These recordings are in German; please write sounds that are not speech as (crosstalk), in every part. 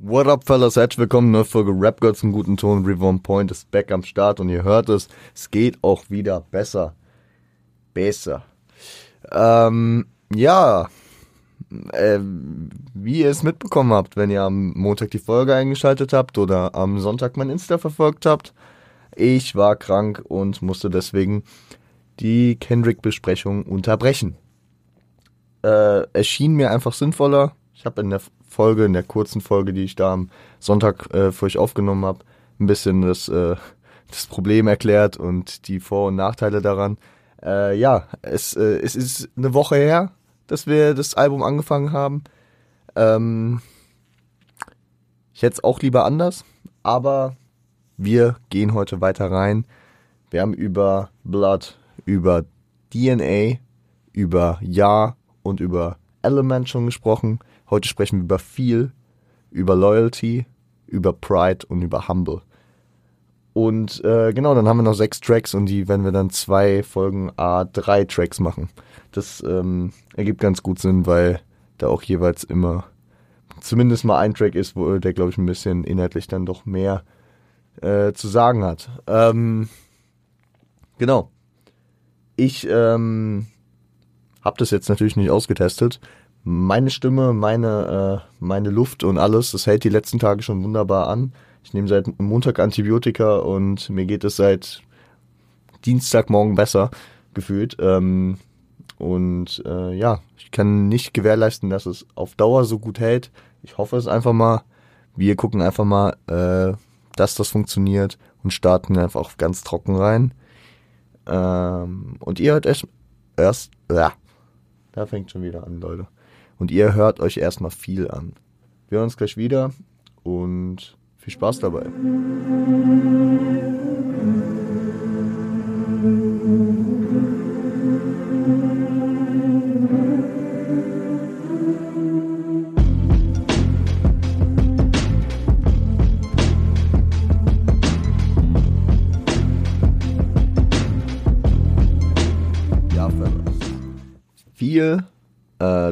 What up, fellas? Herzlich willkommen. Neue Folge Rap Girls im guten Ton. Reborn Point ist back am Start und ihr hört es. Es geht auch wieder besser. Besser. Ähm, ja. Äh, wie ihr es mitbekommen habt, wenn ihr am Montag die Folge eingeschaltet habt oder am Sonntag mein Insta verfolgt habt. Ich war krank und musste deswegen die Kendrick-Besprechung unterbrechen. Äh, erschien mir einfach sinnvoller. Ich habe in der Folge, in der kurzen Folge, die ich da am Sonntag äh, für euch aufgenommen habe, ein bisschen das, äh, das Problem erklärt und die Vor- und Nachteile daran. Äh, ja, es, äh, es ist eine Woche her, dass wir das Album angefangen haben. Ähm, ich hätte es auch lieber anders, aber wir gehen heute weiter rein. Wir haben über Blood, über DNA, über Ja und über Element schon gesprochen. Heute sprechen wir über viel, über Loyalty, über Pride und über Humble. Und äh, genau, dann haben wir noch sechs Tracks und die werden wir dann zwei Folgen A drei Tracks machen. Das ähm, ergibt ganz gut Sinn, weil da auch jeweils immer zumindest mal ein Track ist, wo der, glaube ich, ein bisschen inhaltlich dann doch mehr äh, zu sagen hat. Ähm, genau. Ich ähm, habe das jetzt natürlich nicht ausgetestet, meine Stimme, meine, äh, meine Luft und alles, das hält die letzten Tage schon wunderbar an. Ich nehme seit Montag Antibiotika und mir geht es seit Dienstagmorgen besser gefühlt. Ähm, und äh, ja, ich kann nicht gewährleisten, dass es auf Dauer so gut hält. Ich hoffe es einfach mal. Wir gucken einfach mal, äh, dass das funktioniert und starten einfach ganz trocken rein. Ähm, und ihr hört erst, erst, ja, da fängt schon wieder an, Leute und ihr hört euch erstmal viel an. Wir hören uns gleich wieder und viel Spaß dabei.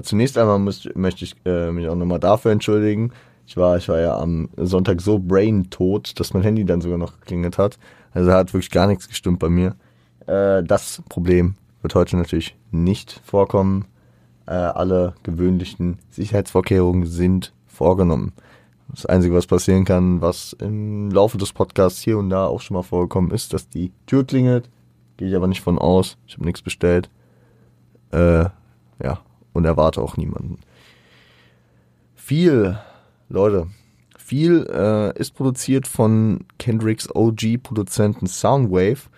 Zunächst einmal muss, möchte ich äh, mich auch nochmal dafür entschuldigen. Ich war, ich war ja am Sonntag so brain-tot, dass mein Handy dann sogar noch geklingelt hat. Also hat wirklich gar nichts gestimmt bei mir. Äh, das Problem wird heute natürlich nicht vorkommen. Äh, alle gewöhnlichen Sicherheitsvorkehrungen sind vorgenommen. Das Einzige, was passieren kann, was im Laufe des Podcasts hier und da auch schon mal vorgekommen ist, dass die Tür klingelt. Gehe ich aber nicht von aus. Ich habe nichts bestellt. Äh, ja, und erwarte auch niemanden. Viel, Leute, viel äh, ist produziert von Kendricks OG-Produzenten Soundwave,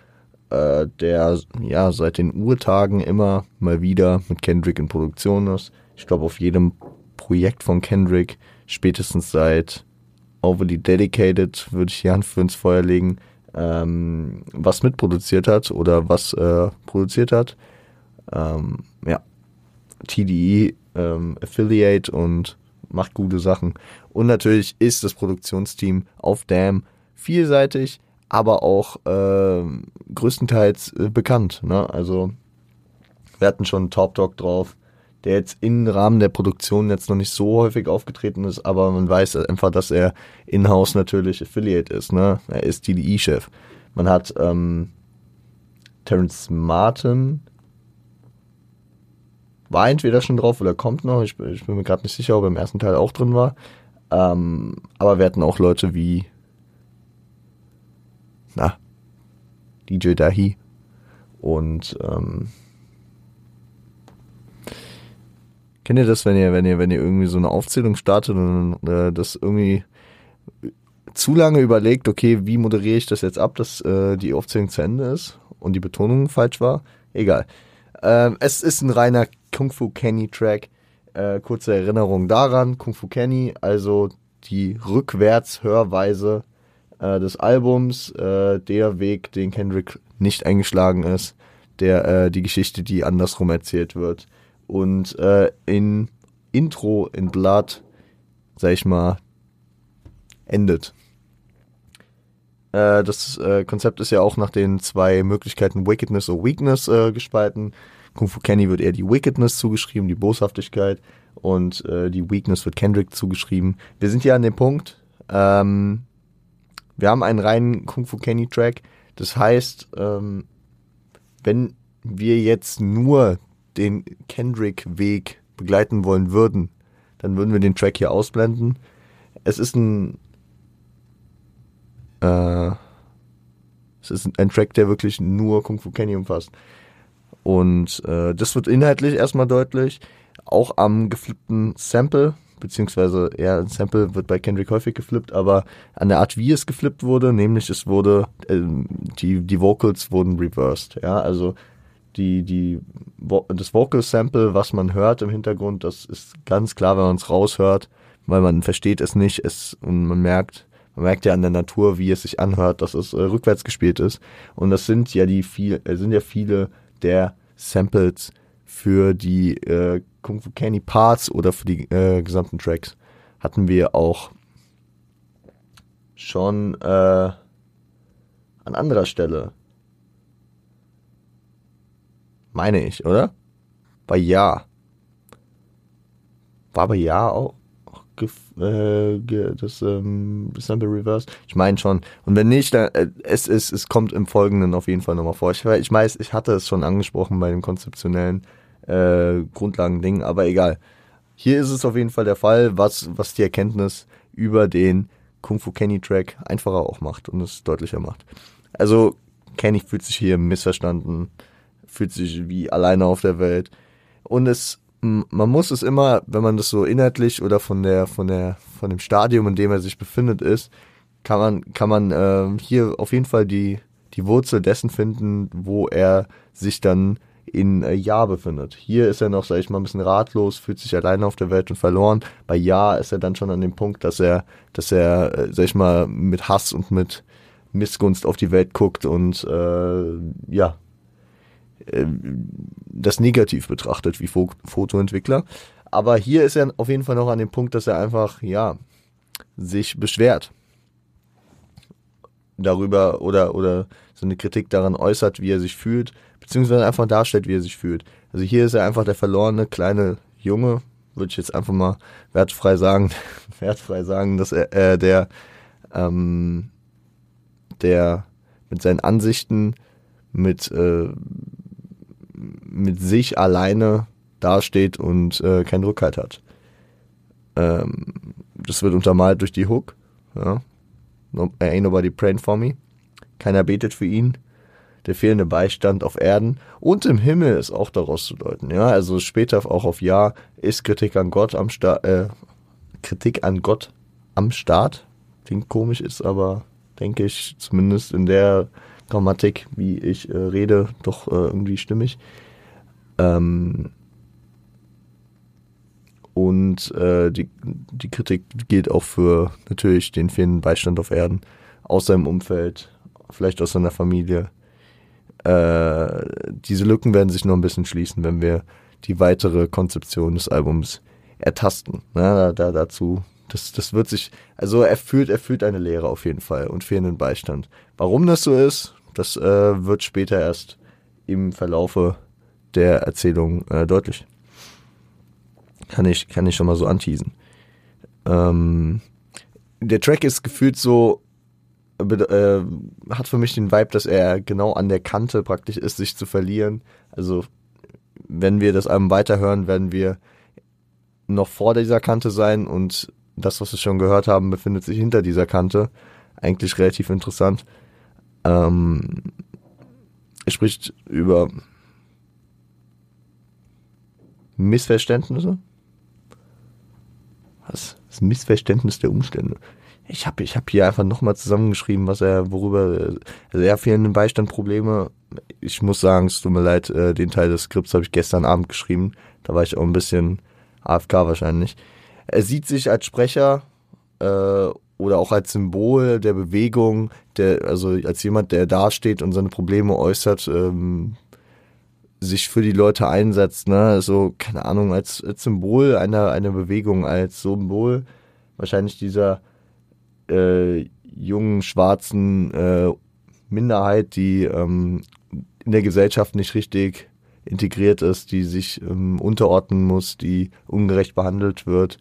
äh, der ja seit den Urtagen immer mal wieder mit Kendrick in Produktion ist. Ich glaube, auf jedem Projekt von Kendrick, spätestens seit Overly Dedicated, würde ich die Hand für ins Feuer legen, ähm, was mitproduziert hat oder was äh, produziert hat. Ähm, ja, TDE ähm, Affiliate und macht gute Sachen. Und natürlich ist das Produktionsteam auf Damn vielseitig, aber auch äh, größtenteils äh, bekannt. Ne? Also wir hatten schon Top Dog drauf, der jetzt im Rahmen der Produktion jetzt noch nicht so häufig aufgetreten ist, aber man weiß einfach, dass er in-house natürlich Affiliate ist. Ne? Er ist TDE-Chef. Man hat ähm, Terence Martin, war entweder schon drauf oder kommt noch. Ich, ich bin mir gerade nicht sicher, ob er im ersten Teil auch drin war. Ähm, aber wir hatten auch Leute wie, na, DJ Dahi und ähm, kennt ihr das, wenn ihr, wenn ihr, wenn ihr irgendwie so eine Aufzählung startet und äh, das irgendwie zu lange überlegt, okay, wie moderiere ich das jetzt ab, dass äh, die Aufzählung zu Ende ist und die Betonung falsch war? Egal. Ähm, es ist ein reiner Kung Fu Kenny Track. Äh, kurze Erinnerung daran, Kung Fu Kenny, also die Rückwärtshörweise äh, des Albums, äh, der Weg, den Kendrick nicht eingeschlagen ist, der äh, die Geschichte, die andersrum erzählt wird. Und äh, in Intro in Blood, sag ich mal, endet. Äh, das äh, Konzept ist ja auch nach den zwei Möglichkeiten Wickedness oder Weakness äh, gespalten. Kung Fu Kenny wird eher die Wickedness zugeschrieben, die Boshaftigkeit. und äh, die Weakness wird Kendrick zugeschrieben. Wir sind hier an dem Punkt, ähm, wir haben einen reinen Kung Fu Kenny Track. Das heißt, ähm, wenn wir jetzt nur den Kendrick-Weg begleiten wollen würden, dann würden wir den Track hier ausblenden. Es ist ein äh, es ist ein Track, der wirklich nur Kung Fu Kenny umfasst. Und äh, das wird inhaltlich erstmal deutlich. Auch am geflippten Sample, beziehungsweise ja, ein Sample wird bei Kendrick häufig geflippt, aber an der Art, wie es geflippt wurde, nämlich es wurde, äh, die, die Vocals wurden reversed. Ja, also die, die, das Vocal Sample, was man hört im Hintergrund, das ist ganz klar, wenn man es raushört, weil man versteht es nicht, es, und man merkt, man merkt ja an der Natur, wie es sich anhört, dass es äh, rückwärts gespielt ist. Und das sind ja die viel, äh, sind ja viele der Samples für die äh, Kung Fu Kenny Parts oder für die äh, gesamten Tracks. Hatten wir auch schon äh, an anderer Stelle. Meine ich, oder? Bei Ja. War bei Ja auch? Äh, das ähm, Sample Reverse? Ich meine schon. Und wenn nicht, dann, äh, es, es, es kommt im Folgenden auf jeden Fall nochmal vor. Ich, ich weiß, ich hatte es schon angesprochen bei dem konzeptionellen äh, Grundlagending, aber egal. Hier ist es auf jeden Fall der Fall, was, was die Erkenntnis über den Kung Fu Kenny Track einfacher auch macht und es deutlicher macht. Also Kenny fühlt sich hier missverstanden, fühlt sich wie alleine auf der Welt und es man muss es immer, wenn man das so inhaltlich oder von der, von der, von dem Stadium, in dem er sich befindet, ist, kann man, kann man äh, hier auf jeden Fall die, die Wurzel dessen finden, wo er sich dann in äh, Ja befindet. Hier ist er noch, sag ich mal, ein bisschen ratlos, fühlt sich alleine auf der Welt und verloren. Bei Ja ist er dann schon an dem Punkt, dass er, dass er, äh, sag ich mal, mit Hass und mit Missgunst auf die Welt guckt und äh, ja, äh, das negativ betrachtet wie Fotoentwickler. Aber hier ist er auf jeden Fall noch an dem Punkt, dass er einfach, ja, sich beschwert darüber oder, oder so eine Kritik daran äußert, wie er sich fühlt, beziehungsweise einfach darstellt, wie er sich fühlt. Also hier ist er einfach der verlorene kleine Junge, würde ich jetzt einfach mal wertfrei sagen, (laughs) wertfrei sagen, dass er, äh, der, ähm, der mit seinen Ansichten, mit äh, mit sich alleine dasteht und äh, keinen Rückhalt hat. Ähm, das wird untermalt durch die Hook. Ja. No, ain't nobody praying for me. Keiner betet für ihn. Der fehlende Beistand auf Erden und im Himmel ist auch daraus zu deuten. Ja, also später auch auf Ja ist Kritik an Gott am Start. Äh, Kritik an Gott am Start. Klingt komisch, ist aber, denke ich, zumindest in der Grammatik, wie ich äh, rede, doch äh, irgendwie stimmig. Ähm, und äh, die, die Kritik gilt auch für natürlich den fehlenden Beistand auf Erden, aus seinem Umfeld, vielleicht aus seiner Familie. Äh, diese Lücken werden sich noch ein bisschen schließen, wenn wir die weitere Konzeption des Albums ertasten. Na, da, dazu, das, das wird sich, also er fühlt, er fühlt eine Lehre auf jeden Fall und fehlenden Beistand. Warum das so ist, das äh, wird später erst im Verlaufe der Erzählung äh, deutlich. Kann ich, kann ich schon mal so anteasen. Ähm, der Track ist gefühlt so, äh, hat für mich den Vibe, dass er genau an der Kante praktisch ist, sich zu verlieren. Also, wenn wir das Album weiterhören, werden wir noch vor dieser Kante sein und das, was wir schon gehört haben, befindet sich hinter dieser Kante. Eigentlich relativ interessant. Ähm, er spricht über Missverständnisse. Was? Das Missverständnis der Umstände. Ich habe ich hab hier einfach nochmal zusammengeschrieben, was er, worüber, also er fehlenden Beistandprobleme. Ich muss sagen, es tut mir leid, äh, den Teil des Skripts habe ich gestern Abend geschrieben. Da war ich auch ein bisschen AFK wahrscheinlich. Er sieht sich als Sprecher äh, oder auch als Symbol der Bewegung, der, also als jemand, der dasteht und seine Probleme äußert, ähm, sich für die Leute einsetzt, ne, so, keine Ahnung, als, als Symbol einer, einer Bewegung, als Symbol wahrscheinlich dieser äh, jungen, schwarzen äh, Minderheit, die ähm, in der Gesellschaft nicht richtig integriert ist, die sich ähm, unterordnen muss, die ungerecht behandelt wird.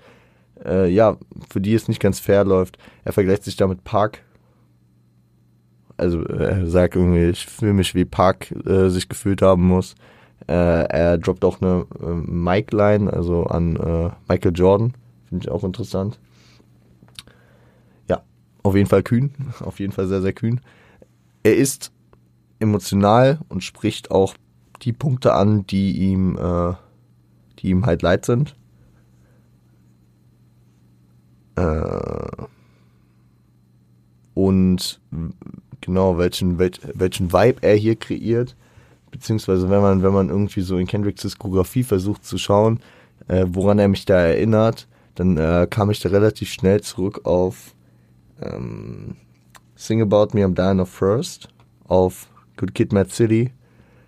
Äh, ja, für die es nicht ganz fair läuft. Er vergleicht sich damit Park. Also er sagt irgendwie, ich fühle mich wie Park äh, sich gefühlt haben muss. Äh, er droppt auch eine äh, Mike-Line, also an äh, Michael Jordan. Finde ich auch interessant. Ja, auf jeden Fall kühn. (laughs) Auf jeden Fall sehr, sehr kühn. Er ist emotional und spricht auch die Punkte an, die ihm, äh, die ihm halt leid sind. Äh, und genau, welchen, welch, welchen Vibe er hier kreiert. Beziehungsweise wenn man, wenn man irgendwie so in Kendricks Diskografie versucht zu schauen, äh, woran er mich da erinnert, dann äh, kam ich da relativ schnell zurück auf ähm, Sing About Me, I'm Dying of First, auf Good Kid, Mad City,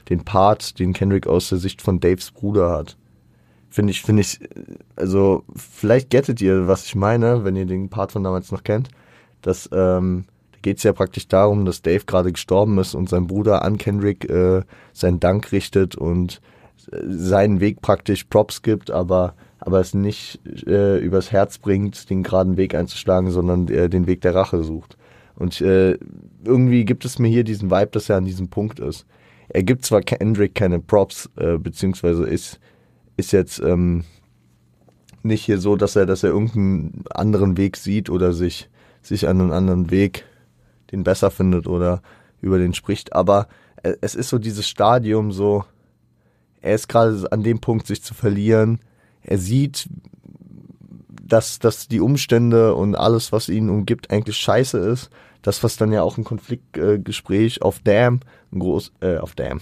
den Part, den Kendrick aus der Sicht von Daves Bruder hat. Finde ich, finde ich, also vielleicht gettet ihr, was ich meine, wenn ihr den Part von damals noch kennt. Dass, ähm, da geht es ja praktisch darum, dass Dave gerade gestorben ist und sein Bruder an Kendrick äh, seinen Dank richtet und äh, seinen Weg praktisch Props gibt, aber aber es nicht äh, übers Herz bringt, den geraden Weg einzuschlagen, sondern äh, den Weg der Rache sucht. Und äh, irgendwie gibt es mir hier diesen Vibe, dass er an diesem Punkt ist. Er gibt zwar Kendrick keine Props, äh, beziehungsweise ist, ist jetzt ähm, nicht hier so, dass er, dass er irgendeinen anderen Weg sieht oder sich, sich an einen anderen Weg den besser findet oder über den spricht. Aber äh, es ist so dieses Stadium so, er ist gerade an dem Punkt, sich zu verlieren. Er sieht, dass, dass die Umstände und alles, was ihn umgibt, eigentlich scheiße ist. Das, was dann ja auch ein Konfliktgespräch äh, auf Damn, ein groß, äh, auf Damn,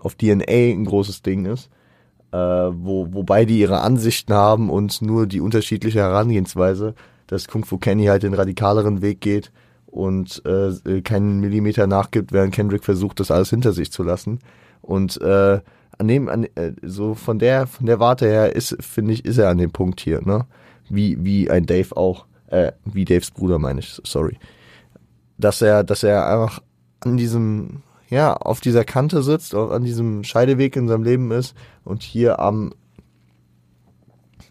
auf DNA ein großes Ding ist. Äh, wo, wobei die ihre Ansichten haben und nur die unterschiedliche Herangehensweise, dass Kung Fu Kenny halt den radikaleren Weg geht und äh, keinen Millimeter nachgibt, während Kendrick versucht, das alles hinter sich zu lassen. Und äh, an dem, an, äh, so von der, von der Warte her ist, finde ich, ist er an dem Punkt hier, ne? Wie, wie ein Dave auch, äh, wie Daves Bruder meine ich, sorry. Dass er, dass er einfach an diesem, ja, auf dieser Kante sitzt, an diesem Scheideweg in seinem Leben ist und hier am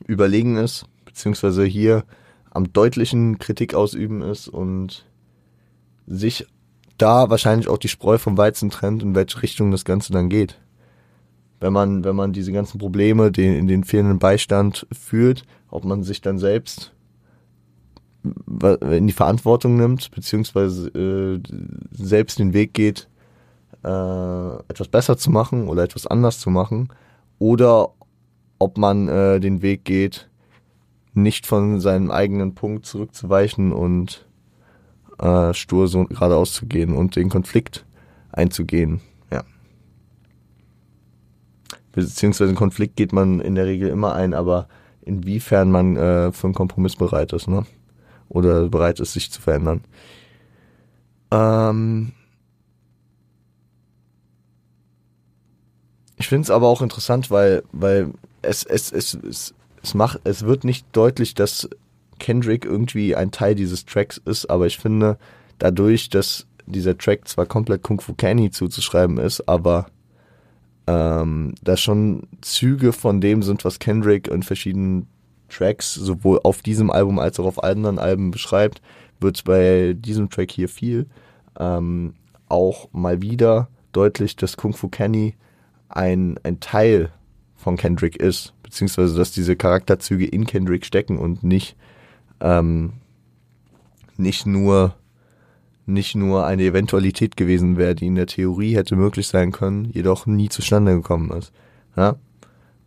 Überlegen ist, beziehungsweise hier am deutlichen Kritik ausüben ist und sich da wahrscheinlich auch die Spreu vom Weizen trennt, in welche Richtung das Ganze dann geht. Wenn man, wenn man diese ganzen Probleme, den, in den fehlenden Beistand fühlt, ob man sich dann selbst in die Verantwortung nimmt, beziehungsweise äh, selbst den Weg geht, äh, etwas besser zu machen oder etwas anders zu machen, oder ob man äh, den Weg geht, nicht von seinem eigenen Punkt zurückzuweichen und äh, stur so geradeaus zu gehen und den Konflikt einzugehen beziehungsweise einen Konflikt geht man in der Regel immer ein, aber inwiefern man äh, für einen Kompromiss bereit ist, ne? Oder bereit ist, sich zu verändern. Ähm ich finde es aber auch interessant, weil, weil es, es, es, es, es macht, es wird nicht deutlich, dass Kendrick irgendwie ein Teil dieses Tracks ist, aber ich finde, dadurch, dass dieser Track zwar komplett Kung Fu Kenny zuzuschreiben ist, aber ähm, da schon Züge von dem sind, was Kendrick in verschiedenen Tracks, sowohl auf diesem Album als auch auf anderen Alben beschreibt, wird bei diesem Track hier viel. Ähm, auch mal wieder deutlich, dass Kung Fu Kenny ein, ein Teil von Kendrick ist, beziehungsweise dass diese Charakterzüge in Kendrick stecken und nicht, ähm, nicht nur nicht nur eine Eventualität gewesen wäre, die in der Theorie hätte möglich sein können, jedoch nie zustande gekommen ist. Ja?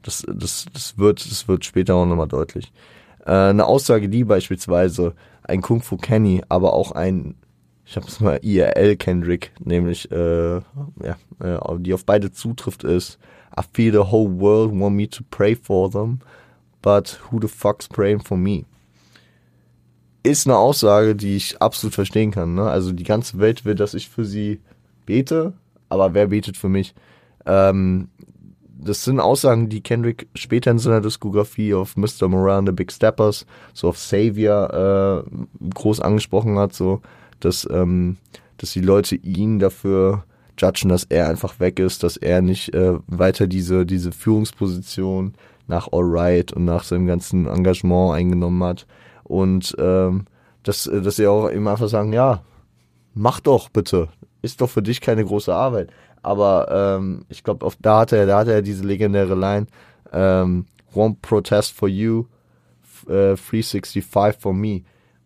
Das, das, das, wird, das wird später auch nochmal deutlich. Äh, eine Aussage, die beispielsweise ein Kung Fu Kenny, aber auch ein, ich habe es mal IRL Kendrick, nämlich äh, ja, äh, die auf beide zutrifft, ist I feel the whole world want me to pray for them, but who the fuck's praying for me? ist eine Aussage, die ich absolut verstehen kann. Ne? Also die ganze Welt will, dass ich für sie bete, aber wer betet für mich? Ähm, das sind Aussagen, die Kendrick später in seiner Diskografie auf Mr. Moran, The Big Steppers, so auf Savior äh, groß angesprochen hat, so dass, ähm, dass die Leute ihn dafür judgen, dass er einfach weg ist, dass er nicht äh, weiter diese, diese Führungsposition nach Alright und nach seinem ganzen Engagement eingenommen hat. Und ähm, dass, dass sie auch immer einfach sagen, ja, mach doch bitte. Ist doch für dich keine große Arbeit. Aber ähm, ich glaube, da hatte er, da hatte er diese legendäre Line, ähm, Won't protest for you, äh, 365 for me.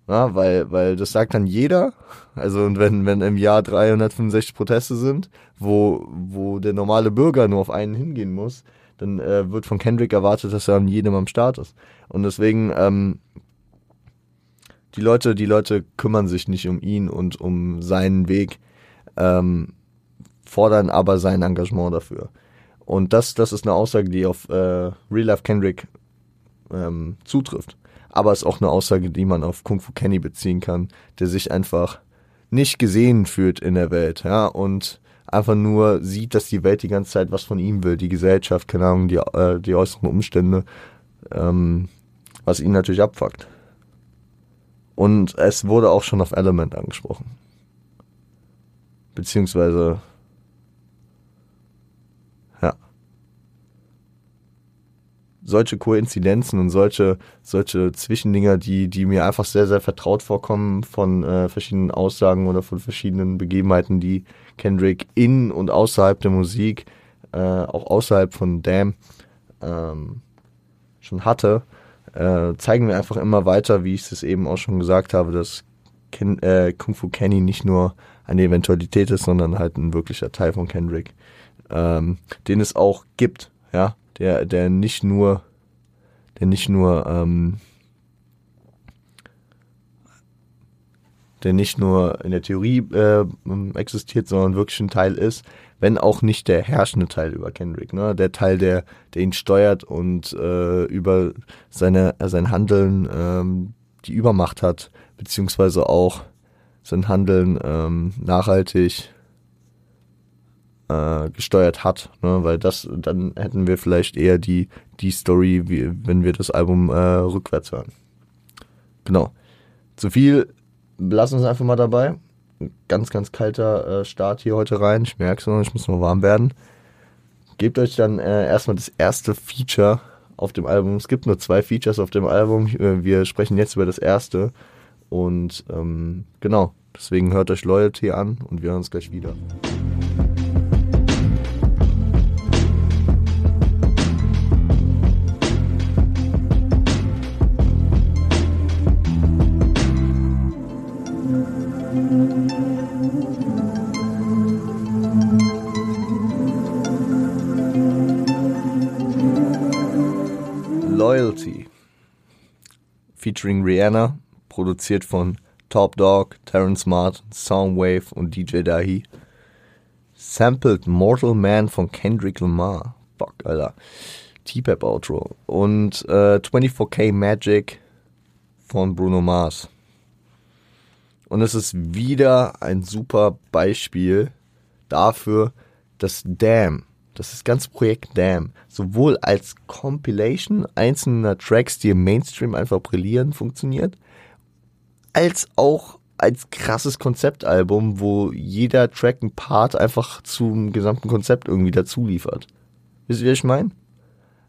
Ja, weil, weil das sagt dann jeder. Also, und wenn, wenn im Jahr 365 Proteste sind, wo, wo der normale Bürger nur auf einen hingehen muss, dann äh, wird von Kendrick erwartet, dass er an jedem am Start ist. Und deswegen, ähm, die Leute, die Leute kümmern sich nicht um ihn und um seinen Weg, ähm, fordern aber sein Engagement dafür. Und das, das ist eine Aussage, die auf äh, Real Life Kendrick ähm, zutrifft. Aber es ist auch eine Aussage, die man auf Kung Fu Kenny beziehen kann, der sich einfach nicht gesehen fühlt in der Welt, ja, und einfach nur sieht, dass die Welt die ganze Zeit was von ihm will, die Gesellschaft, keine Ahnung, die, äh, die äußeren Umstände, ähm, was ihn natürlich abfuckt. Und es wurde auch schon auf Element angesprochen. Beziehungsweise, ja. Solche Koinzidenzen und solche, solche Zwischendinger, die, die mir einfach sehr, sehr vertraut vorkommen von äh, verschiedenen Aussagen oder von verschiedenen Begebenheiten, die Kendrick in und außerhalb der Musik, äh, auch außerhalb von Damn, ähm, schon hatte, äh, zeigen wir einfach immer weiter, wie ich es eben auch schon gesagt habe, dass Ken, äh, Kung Fu Kenny nicht nur eine Eventualität ist, sondern halt ein wirklicher Teil von Kendrick, ähm, den es auch gibt, ja, der, der nicht nur, der nicht nur, ähm, der nicht nur in der Theorie äh, existiert, sondern wirklich ein Teil ist, wenn auch nicht der herrschende Teil über Kendrick, ne? Der Teil, der, der ihn steuert und äh, über seine, sein Handeln ähm, die Übermacht hat, beziehungsweise auch sein Handeln ähm, nachhaltig äh, gesteuert hat, ne? weil das, dann hätten wir vielleicht eher die, die Story, wie, wenn wir das Album äh, rückwärts hören. Genau. Zu viel, lassen wir es einfach mal dabei ganz, ganz kalter äh, Start hier heute rein. Ich merke es noch, ich muss noch warm werden. Gebt euch dann äh, erstmal das erste Feature auf dem Album. Es gibt nur zwei Features auf dem Album. Äh, wir sprechen jetzt über das erste. Und ähm, genau, deswegen hört euch Loyalty an und wir hören uns gleich wieder. Featuring Rihanna, produziert von Top Dog, Terrence Martin, Soundwave und DJ Dahi. Sampled Mortal Man von Kendrick Lamar. Fuck, Alter. T-Pep Outro. Und äh, 24K Magic von Bruno Mars. Und es ist wieder ein super Beispiel dafür, dass Damn das ganze Projekt Damn sowohl als Compilation einzelner Tracks, die im Mainstream einfach brillieren, funktioniert, als auch als krasses Konzeptalbum, wo jeder Track ein Part einfach zum gesamten Konzept irgendwie dazu liefert. Wisst ihr, wie ich meine?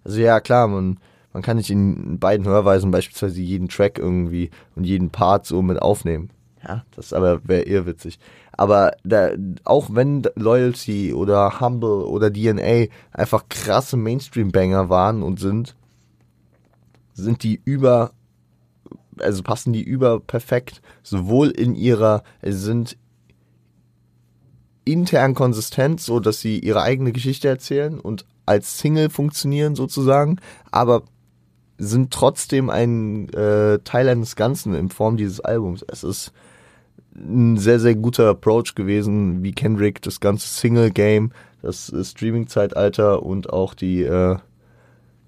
Also ja, klar, man, man kann nicht in beiden Hörweisen beispielsweise jeden Track irgendwie und jeden Part so mit aufnehmen. Ja, das aber wäre eher witzig. Aber da, auch wenn Loyalty oder Humble oder DNA einfach krasse Mainstream-Banger waren und sind, sind die über, also passen die über perfekt, sowohl in ihrer, sind intern konsistent, so dass sie ihre eigene Geschichte erzählen und als Single funktionieren sozusagen, aber sind trotzdem ein äh, Teil eines Ganzen in Form dieses Albums. Es ist ein sehr, sehr guter Approach gewesen, wie Kendrick das ganze Single-Game, das Streaming-Zeitalter und auch die, äh,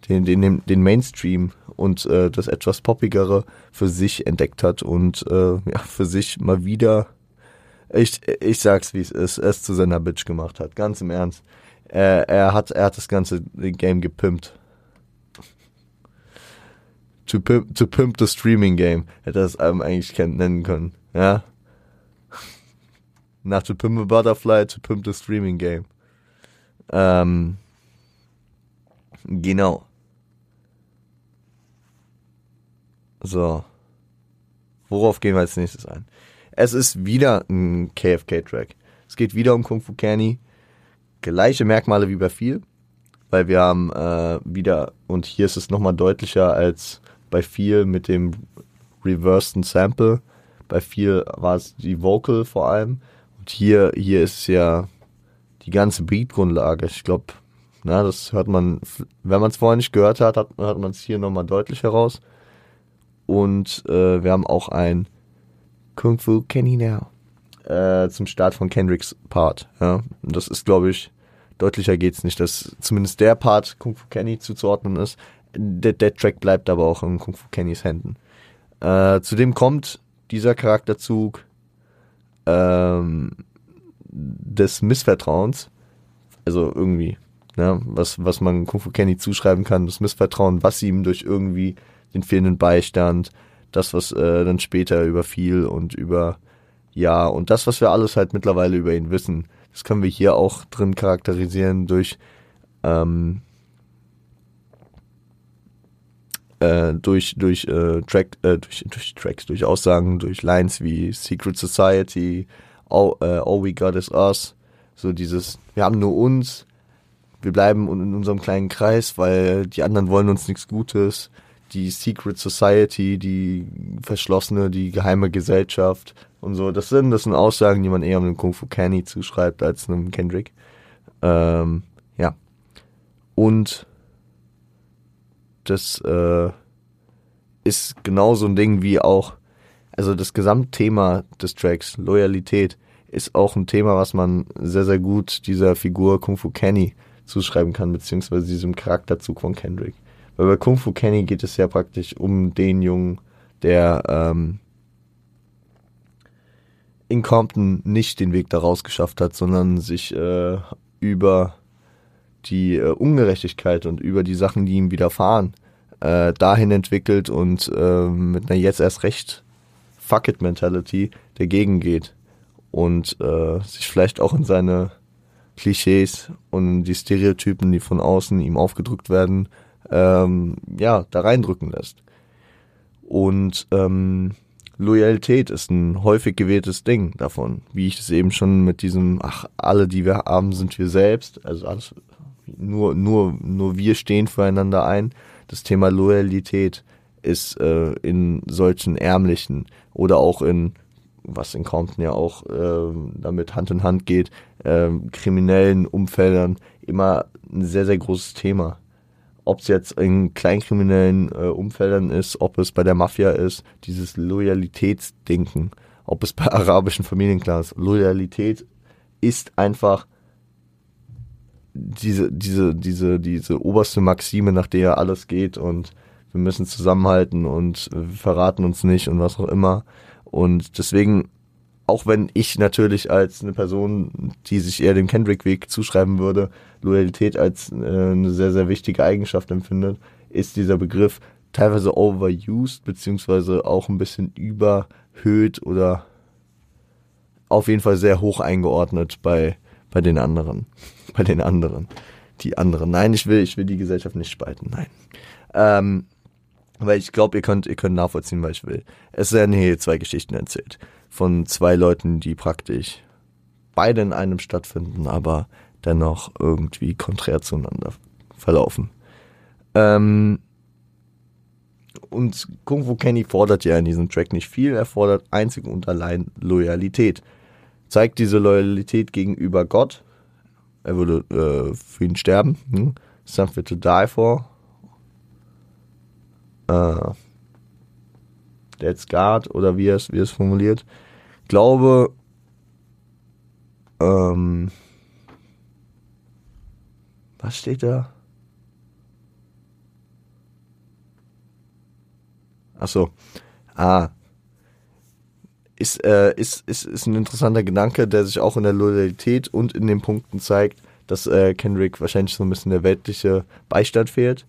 den, den, den Mainstream und äh, das etwas poppigere für sich entdeckt hat und äh, ja, für sich mal wieder, ich, ich sag's wie es ist, es zu seiner Bitch gemacht hat, ganz im Ernst. Er, er, hat, er hat das ganze Game gepimpt. To pimp, to pimp the streaming game, hätte er es eigentlich nennen können, ja. Nach To Pimp a Butterfly, To Pimp the Streaming Game. Ähm, genau. So. Worauf gehen wir als nächstes ein? Es ist wieder ein KFK-Track. Es geht wieder um Kung Fu Kenny. Gleiche Merkmale wie bei viel, weil wir haben äh, wieder, und hier ist es nochmal deutlicher als bei viel mit dem reversed Sample. Bei viel war es die Vocal vor allem. Und hier, hier ist ja die ganze Beat-Grundlage. Ich glaube, na, das hört man, wenn man es vorher nicht gehört hat, hat hört man es hier nochmal deutlich heraus. Und äh, wir haben auch ein Kung Fu Kenny Now äh, zum Start von Kendricks Part. Ja? Und das ist, glaube ich, deutlicher geht's nicht, dass zumindest der Part Kung Fu Kenny zuzuordnen ist. Der, der Track bleibt aber auch in Kung Fu Kennys Händen. Äh, zudem kommt dieser Charakterzug ähm, des Missvertrauens, also irgendwie, ne, was, was man Kung Fu Kenny zuschreiben kann, das Missvertrauen, was ihm durch irgendwie den fehlenden Beistand, das, was äh, dann später überfiel und über, ja, und das, was wir alles halt mittlerweile über ihn wissen, das können wir hier auch drin charakterisieren durch, ähm, äh, durch durch äh, Track äh, durch durch Tracks durch Aussagen durch Lines wie Secret Society All, äh, All We Got Is Us so dieses wir haben nur uns wir bleiben in unserem kleinen Kreis weil die anderen wollen uns nichts Gutes. Die Secret Society die verschlossene die geheime Gesellschaft und so das sind das sind Aussagen die man eher einem Kung Fu Kenny zuschreibt als einem Kendrick. Ähm, ja. Und das äh, ist genau so ein Ding wie auch, also das Gesamtthema des Tracks, Loyalität, ist auch ein Thema, was man sehr, sehr gut dieser Figur Kung Fu Kenny zuschreiben kann, beziehungsweise diesem Charakterzug von Kendrick. Weil bei Kung Fu Kenny geht es ja praktisch um den Jungen, der ähm, in Compton nicht den Weg daraus geschafft hat, sondern sich äh, über die äh, Ungerechtigkeit und über die Sachen, die ihm widerfahren, äh, dahin entwickelt und äh, mit einer jetzt erst recht Fuck it Mentality dagegen geht und äh, sich vielleicht auch in seine Klischees und die Stereotypen, die von außen ihm aufgedrückt werden, ähm, ja, da reindrücken lässt. Und ähm, Loyalität ist ein häufig gewähltes Ding davon, wie ich es eben schon mit diesem, ach, alle, die wir haben, sind wir selbst, also alles, nur, nur, nur wir stehen füreinander ein. Das Thema Loyalität ist äh, in solchen ärmlichen oder auch in, was in Compton ja auch äh, damit Hand in Hand geht, äh, kriminellen Umfeldern immer ein sehr, sehr großes Thema. Ob es jetzt in kleinkriminellen äh, Umfeldern ist, ob es bei der Mafia ist, dieses Loyalitätsdenken, ob es bei (laughs) arabischen Familienclans, Loyalität ist einfach diese, diese, diese, diese oberste Maxime, nach der alles geht und wir müssen zusammenhalten und wir verraten uns nicht und was auch immer. Und deswegen, auch wenn ich natürlich als eine Person, die sich eher dem Kendrick-Weg zuschreiben würde, Loyalität als äh, eine sehr, sehr wichtige Eigenschaft empfindet, ist dieser Begriff teilweise overused, beziehungsweise auch ein bisschen überhöht oder auf jeden Fall sehr hoch eingeordnet bei, bei den anderen (laughs) bei den anderen. Die anderen. Nein, ich will, ich will die Gesellschaft nicht spalten. Nein. Ähm, weil ich glaube, ihr könnt, ihr könnt nachvollziehen, was ich will. Es werden hier zwei Geschichten erzählt. Von zwei Leuten, die praktisch beide in einem stattfinden, aber dennoch irgendwie konträr zueinander verlaufen. Ähm, und Kung Fu Kenny fordert ja in diesem Track nicht viel, er fordert einzig und allein Loyalität. Zeigt diese Loyalität gegenüber Gott, er würde äh, für ihn sterben. Hm? Something to die for. Äh, Dead Guard oder wie er es, wie es formuliert. Glaube, ähm, was steht da? Ach so. Ah, ist, äh, ist, ist, ist ein interessanter Gedanke, der sich auch in der Loyalität und in den Punkten zeigt, dass äh, Kendrick wahrscheinlich so ein bisschen der weltliche Beistand fehlt.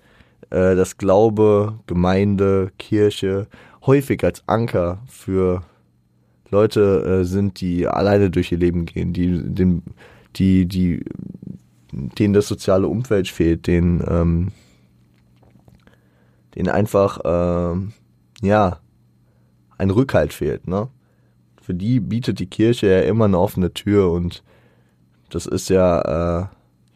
Äh, dass Glaube, Gemeinde, Kirche häufig als Anker für Leute äh, sind, die alleine durch ihr Leben gehen, die, den, die, die, denen das soziale Umfeld fehlt, denen, ähm, denen einfach, ähm, ja, ein Rückhalt fehlt, ne? Für die bietet die Kirche ja immer eine offene Tür und das ist ja äh,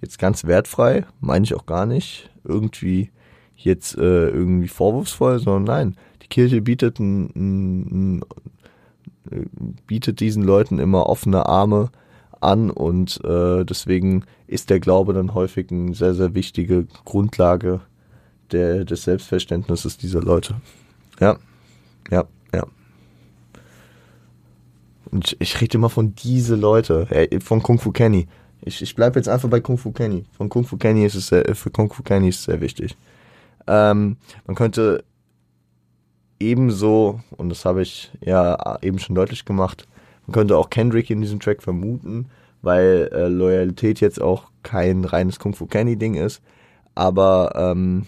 jetzt ganz wertfrei, meine ich auch gar nicht. Irgendwie jetzt äh, irgendwie vorwurfsvoll, sondern nein, die Kirche bietet, ein, ein, ein, bietet diesen Leuten immer offene Arme an und äh, deswegen ist der Glaube dann häufig eine sehr, sehr wichtige Grundlage der, des Selbstverständnisses dieser Leute. Ja, ja, ich, ich rede immer von diese Leute, von Kung Fu Kenny. Ich, ich bleibe jetzt einfach bei Kung Fu Kenny. Von Kung Fu Kenny ist es sehr, für Kung Fu Kenny ist es sehr wichtig. Ähm, man könnte ebenso, und das habe ich ja eben schon deutlich gemacht, man könnte auch Kendrick in diesem Track vermuten, weil äh, Loyalität jetzt auch kein reines Kung Fu Kenny Ding ist, aber ähm,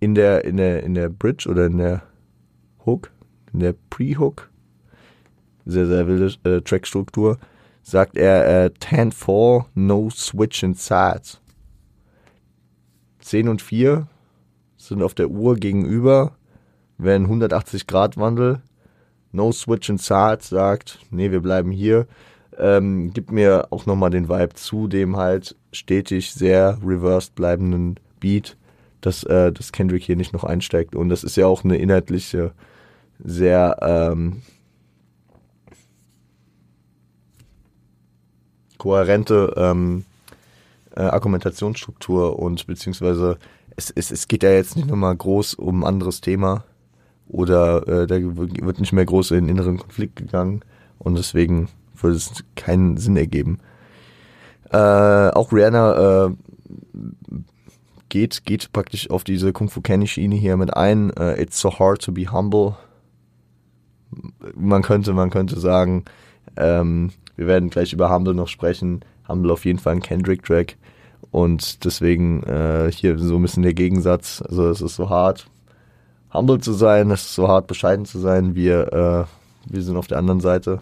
in der in der in der Bridge oder in der Hook, in der Pre-Hook, sehr sehr wilde äh, Trackstruktur, sagt er äh, 10 4 no switch in sides. 10 und 4 sind auf der Uhr gegenüber, wenn 180 Grad Wandel, no switch in sides sagt, nee, wir bleiben hier, ähm, gibt mir auch nochmal den Vibe zu dem halt stetig sehr reversed bleibenden Beat, dass, äh, dass Kendrick hier nicht noch einsteigt. Und das ist ja auch eine inhaltliche, sehr ähm, kohärente ähm, äh, Argumentationsstruktur und beziehungsweise es, es, es geht ja jetzt nicht nochmal groß um ein anderes Thema oder äh, da wird nicht mehr groß in den inneren Konflikt gegangen und deswegen würde es keinen Sinn ergeben. Äh, auch Rihanna äh, geht, geht praktisch auf diese Kung Fu Kenny Schiene hier mit ein. Uh, it's so hard to be humble. Man könnte, man könnte sagen, ähm, wir werden gleich über Humble noch sprechen. Humble auf jeden Fall ein Kendrick-Track. Und deswegen äh, hier so ein bisschen der Gegensatz. Also es ist so hart, humble zu sein, es ist so hart, bescheiden zu sein. Wir, äh, wir sind auf der anderen Seite.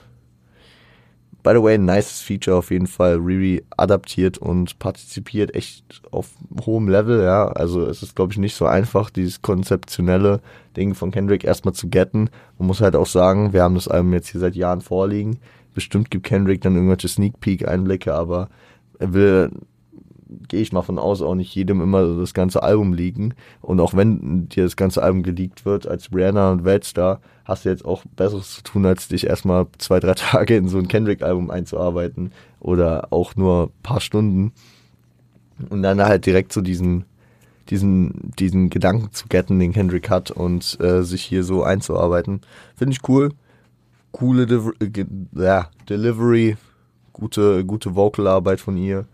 By the way, ein nice Feature auf jeden Fall. Riri adaptiert und partizipiert echt auf hohem Level, ja. Also es ist, glaube ich, nicht so einfach, dieses konzeptionelle Ding von Kendrick erstmal zu getten. Man muss halt auch sagen, wir haben das Album jetzt hier seit Jahren vorliegen. Bestimmt gibt Kendrick dann irgendwelche Sneak Peek Einblicke, aber er will gehe ich mal von aus, auch nicht jedem immer das ganze Album liegen. Und auch wenn dir das ganze Album geleakt wird als Brianna und Weltstar, hast du jetzt auch Besseres zu tun, als dich erstmal zwei, drei (laughs) Tage in so ein Kendrick-Album einzuarbeiten oder auch nur paar Stunden. Und dann halt direkt so diesen, diesen, diesen Gedanken zu getten, den Kendrick hat und äh, sich hier so einzuarbeiten. Finde ich cool. Coole De ja, Delivery, gute, gute Vocalarbeit von ihr.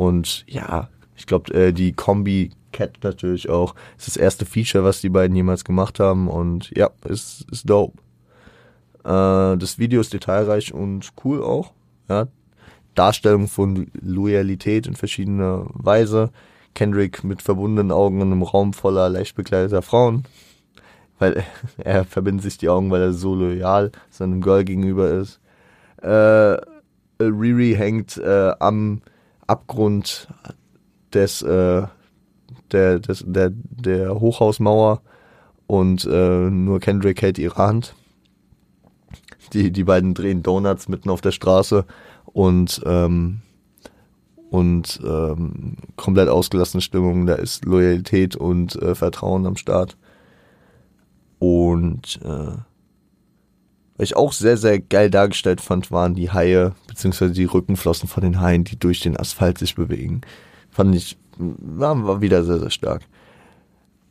Und ja, ich glaube, äh, die Kombi Cat natürlich auch. Ist das erste Feature, was die beiden jemals gemacht haben. Und ja, ist, ist dope. Äh, das Video ist detailreich und cool auch. Ja. Darstellung von Loyalität in verschiedener Weise. Kendrick mit verbundenen Augen in einem Raum voller leicht bekleideter Frauen. Weil (laughs) er verbindet sich die Augen, weil er so loyal seinem Girl gegenüber ist. Äh, Riri hängt äh, am Abgrund des, äh, der, des, der, der Hochhausmauer und äh, nur Kendrick hält ihre Hand. Die, die beiden drehen Donuts mitten auf der Straße und, ähm, und ähm, komplett ausgelassene Stimmung. Da ist Loyalität und äh, Vertrauen am Start. Und äh, was ich auch sehr, sehr geil dargestellt fand, waren die Haie, beziehungsweise die Rückenflossen von den Haien, die durch den Asphalt sich bewegen. Fand ich, war, wieder sehr, sehr stark.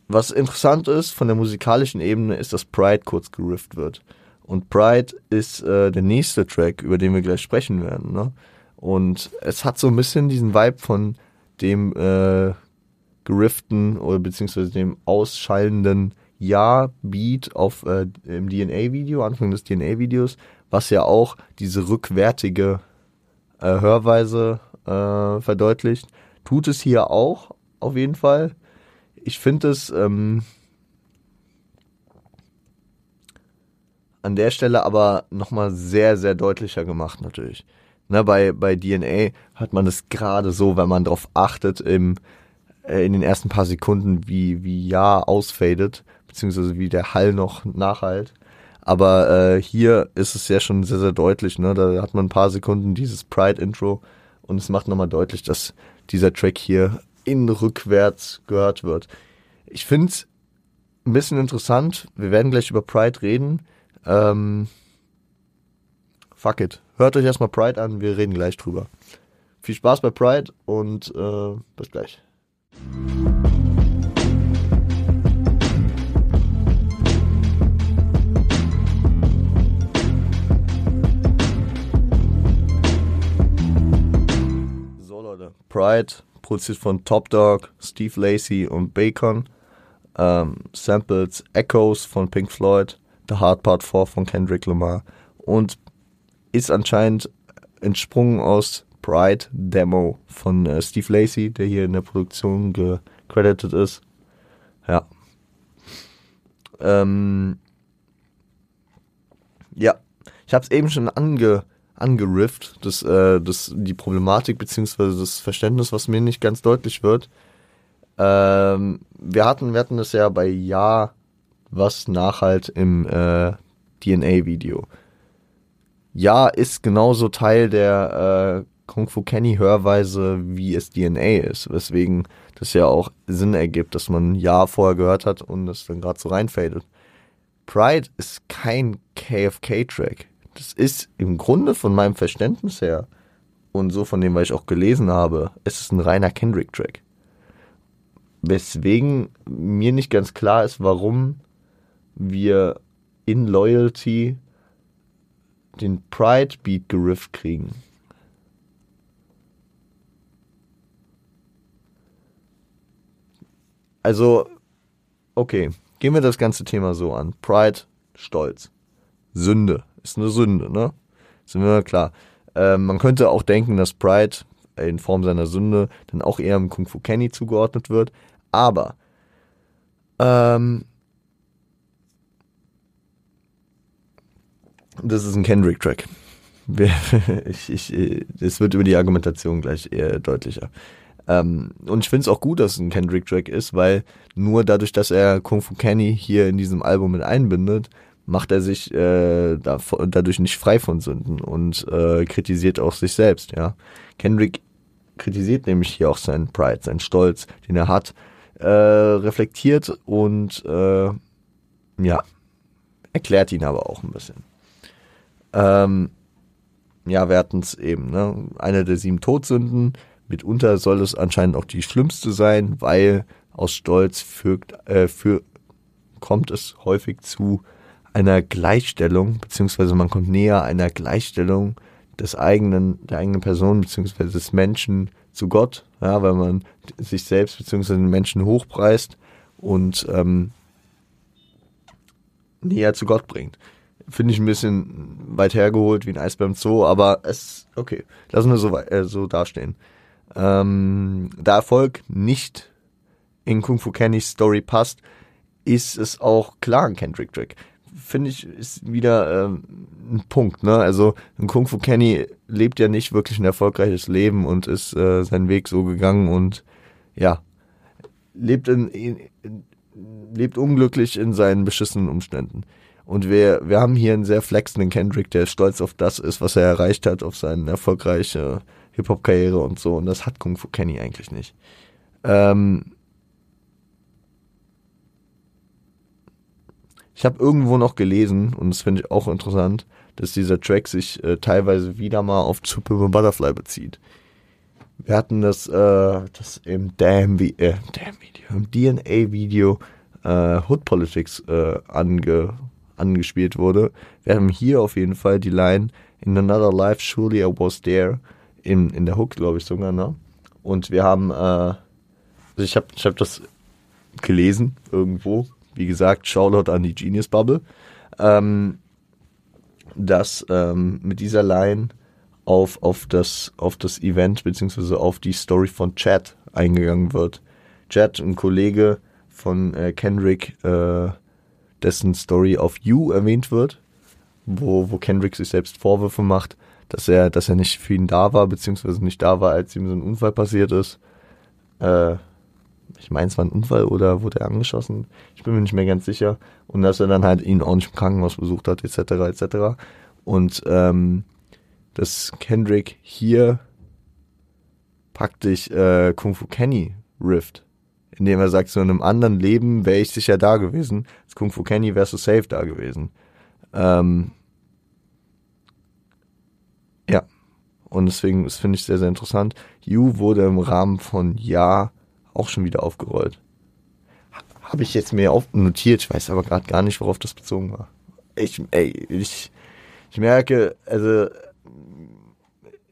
Was interessant ist von der musikalischen Ebene, ist, dass Pride kurz gerifft wird. Und Pride ist äh, der nächste Track, über den wir gleich sprechen werden. Ne? Und es hat so ein bisschen diesen Vibe von dem äh, gerifften oder beziehungsweise dem ausschallenden ja-Beat auf äh, im DNA-Video, Anfang des DNA-Videos, was ja auch diese rückwärtige äh, Hörweise äh, verdeutlicht. Tut es hier auch, auf jeden Fall. Ich finde es, ähm, an der Stelle aber nochmal sehr, sehr deutlicher gemacht natürlich. Ne, bei, bei DNA hat man es gerade so, wenn man darauf achtet, im, äh, in den ersten paar Sekunden, wie, wie Ja ausfadet, beziehungsweise wie der Hall noch nachhalt. Aber äh, hier ist es ja schon sehr, sehr deutlich. Ne? Da hat man ein paar Sekunden dieses Pride-Intro und es macht nochmal deutlich, dass dieser Track hier in rückwärts gehört wird. Ich finde es ein bisschen interessant. Wir werden gleich über Pride reden. Ähm, fuck it. Hört euch erstmal Pride an, wir reden gleich drüber. Viel Spaß bei Pride und äh, bis gleich. Pride, produziert von Top Dog, Steve Lacey und Bacon. Ähm, Samples Echoes von Pink Floyd, The Hard Part 4 von Kendrick Lamar und ist anscheinend entsprungen aus Pride Demo von äh, Steve Lacey, der hier in der Produktion gecredited ist. Ja. Ähm, ja, ich habe es eben schon ange, angerifft, dass, äh, dass die Problematik beziehungsweise das Verständnis, was mir nicht ganz deutlich wird. Ähm, wir hatten, wir hatten das ja bei Ja, was Nachhalt im äh, DNA-Video ja, ist genauso Teil der äh, Kung Fu Kenny Hörweise, wie es DNA ist, weswegen das ja auch Sinn ergibt, dass man Ja vorher gehört hat und es dann gerade so reinfadet. Pride ist kein KFK-Track. Das ist im Grunde von meinem Verständnis her und so von dem, was ich auch gelesen habe, es ist ein reiner Kendrick-Track. Weswegen mir nicht ganz klar ist, warum wir in Loyalty den Pride Beat gerifft kriegen. Also, okay, gehen wir das ganze Thema so an. Pride, Stolz. Sünde. Ist eine Sünde, ne? Sind wir klar. Äh, man könnte auch denken, dass Pride in Form seiner Sünde dann auch eher im Kung Fu Kenny zugeordnet wird. Aber ähm, Das ist ein Kendrick-Track. (laughs) ich, ich, es wird über die Argumentation gleich eher deutlicher. Ähm, und ich finde es auch gut, dass es ein Kendrick-Track ist, weil nur dadurch, dass er Kung Fu Kenny hier in diesem Album mit einbindet, macht er sich äh, da, dadurch nicht frei von Sünden und äh, kritisiert auch sich selbst. Ja, Kendrick kritisiert nämlich hier auch seinen Pride, seinen Stolz, den er hat, äh, reflektiert und äh, ja erklärt ihn aber auch ein bisschen. Ähm, ja, wir hatten es eben, ne? Eine der sieben Todsünden. Mitunter soll es anscheinend auch die schlimmste sein, weil aus Stolz fügt, äh, für, kommt es häufig zu einer Gleichstellung, beziehungsweise man kommt näher einer Gleichstellung des eigenen, der eigenen Person, beziehungsweise des Menschen zu Gott, ja, weil man sich selbst beziehungsweise den Menschen hochpreist und ähm, näher zu Gott bringt finde ich ein bisschen weit hergeholt wie ein Eis beim Zoo, aber es, okay, lassen wir so, äh, so dastehen. Ähm, da Erfolg nicht in Kung Fu Kennys Story passt, ist es auch klar ein Kendrick Track. Finde ich, ist wieder ähm, ein Punkt, ne? Also ein Kung Fu Kenny lebt ja nicht wirklich ein erfolgreiches Leben und ist äh, seinen Weg so gegangen und ja, lebt in, in, lebt unglücklich in seinen beschissenen Umständen. Und wir, wir haben hier einen sehr flexenden Kendrick, der stolz auf das ist, was er erreicht hat, auf seine erfolgreiche Hip-Hop-Karriere und so. Und das hat Kung Fu Kenny eigentlich nicht. Ähm ich habe irgendwo noch gelesen, und das finde ich auch interessant, dass dieser Track sich äh, teilweise wieder mal auf Super Butterfly bezieht. Wir hatten das, äh, das im Damn, äh, Damn Video, im DNA-Video äh, Hood Politics äh, ange angespielt wurde. Wir haben hier auf jeden Fall die Line In another life, surely I was there. In, in der Hook, glaube ich sogar, ne? Und wir haben, äh, also ich habe ich hab das gelesen irgendwo. Wie gesagt, Shoutout an die Genius Bubble. Ähm, dass ähm, mit dieser Line auf, auf, das, auf das Event beziehungsweise auf die Story von Chad eingegangen wird. Chad, ein Kollege von äh, Kendrick, äh, dessen Story auf You erwähnt wird. wo, wo Kendrick sich selbst Vorwürfe macht, dass er, dass er nicht für ihn da war, beziehungsweise nicht da war, als ihm so ein Unfall passiert ist. Äh, ich meine, es war ein Unfall oder wurde er angeschossen? Ich bin mir nicht mehr ganz sicher. Und dass er dann halt ihn auch nicht im Krankenhaus besucht hat, etc., etc. Und ähm, dass Kendrick hier praktisch äh, Kung Fu Kenny rift. Indem er sagt, so in einem anderen Leben wäre ich sicher da gewesen. Als Kung Fu Kenny wärst du safe da gewesen. Ähm, ja. Und deswegen, das finde ich sehr, sehr interessant. You wurde im Rahmen von Ja auch schon wieder aufgerollt. Habe ich jetzt mir auf notiert, ich weiß aber gerade gar nicht, worauf das bezogen war. Ich, ey, ich, ich merke, also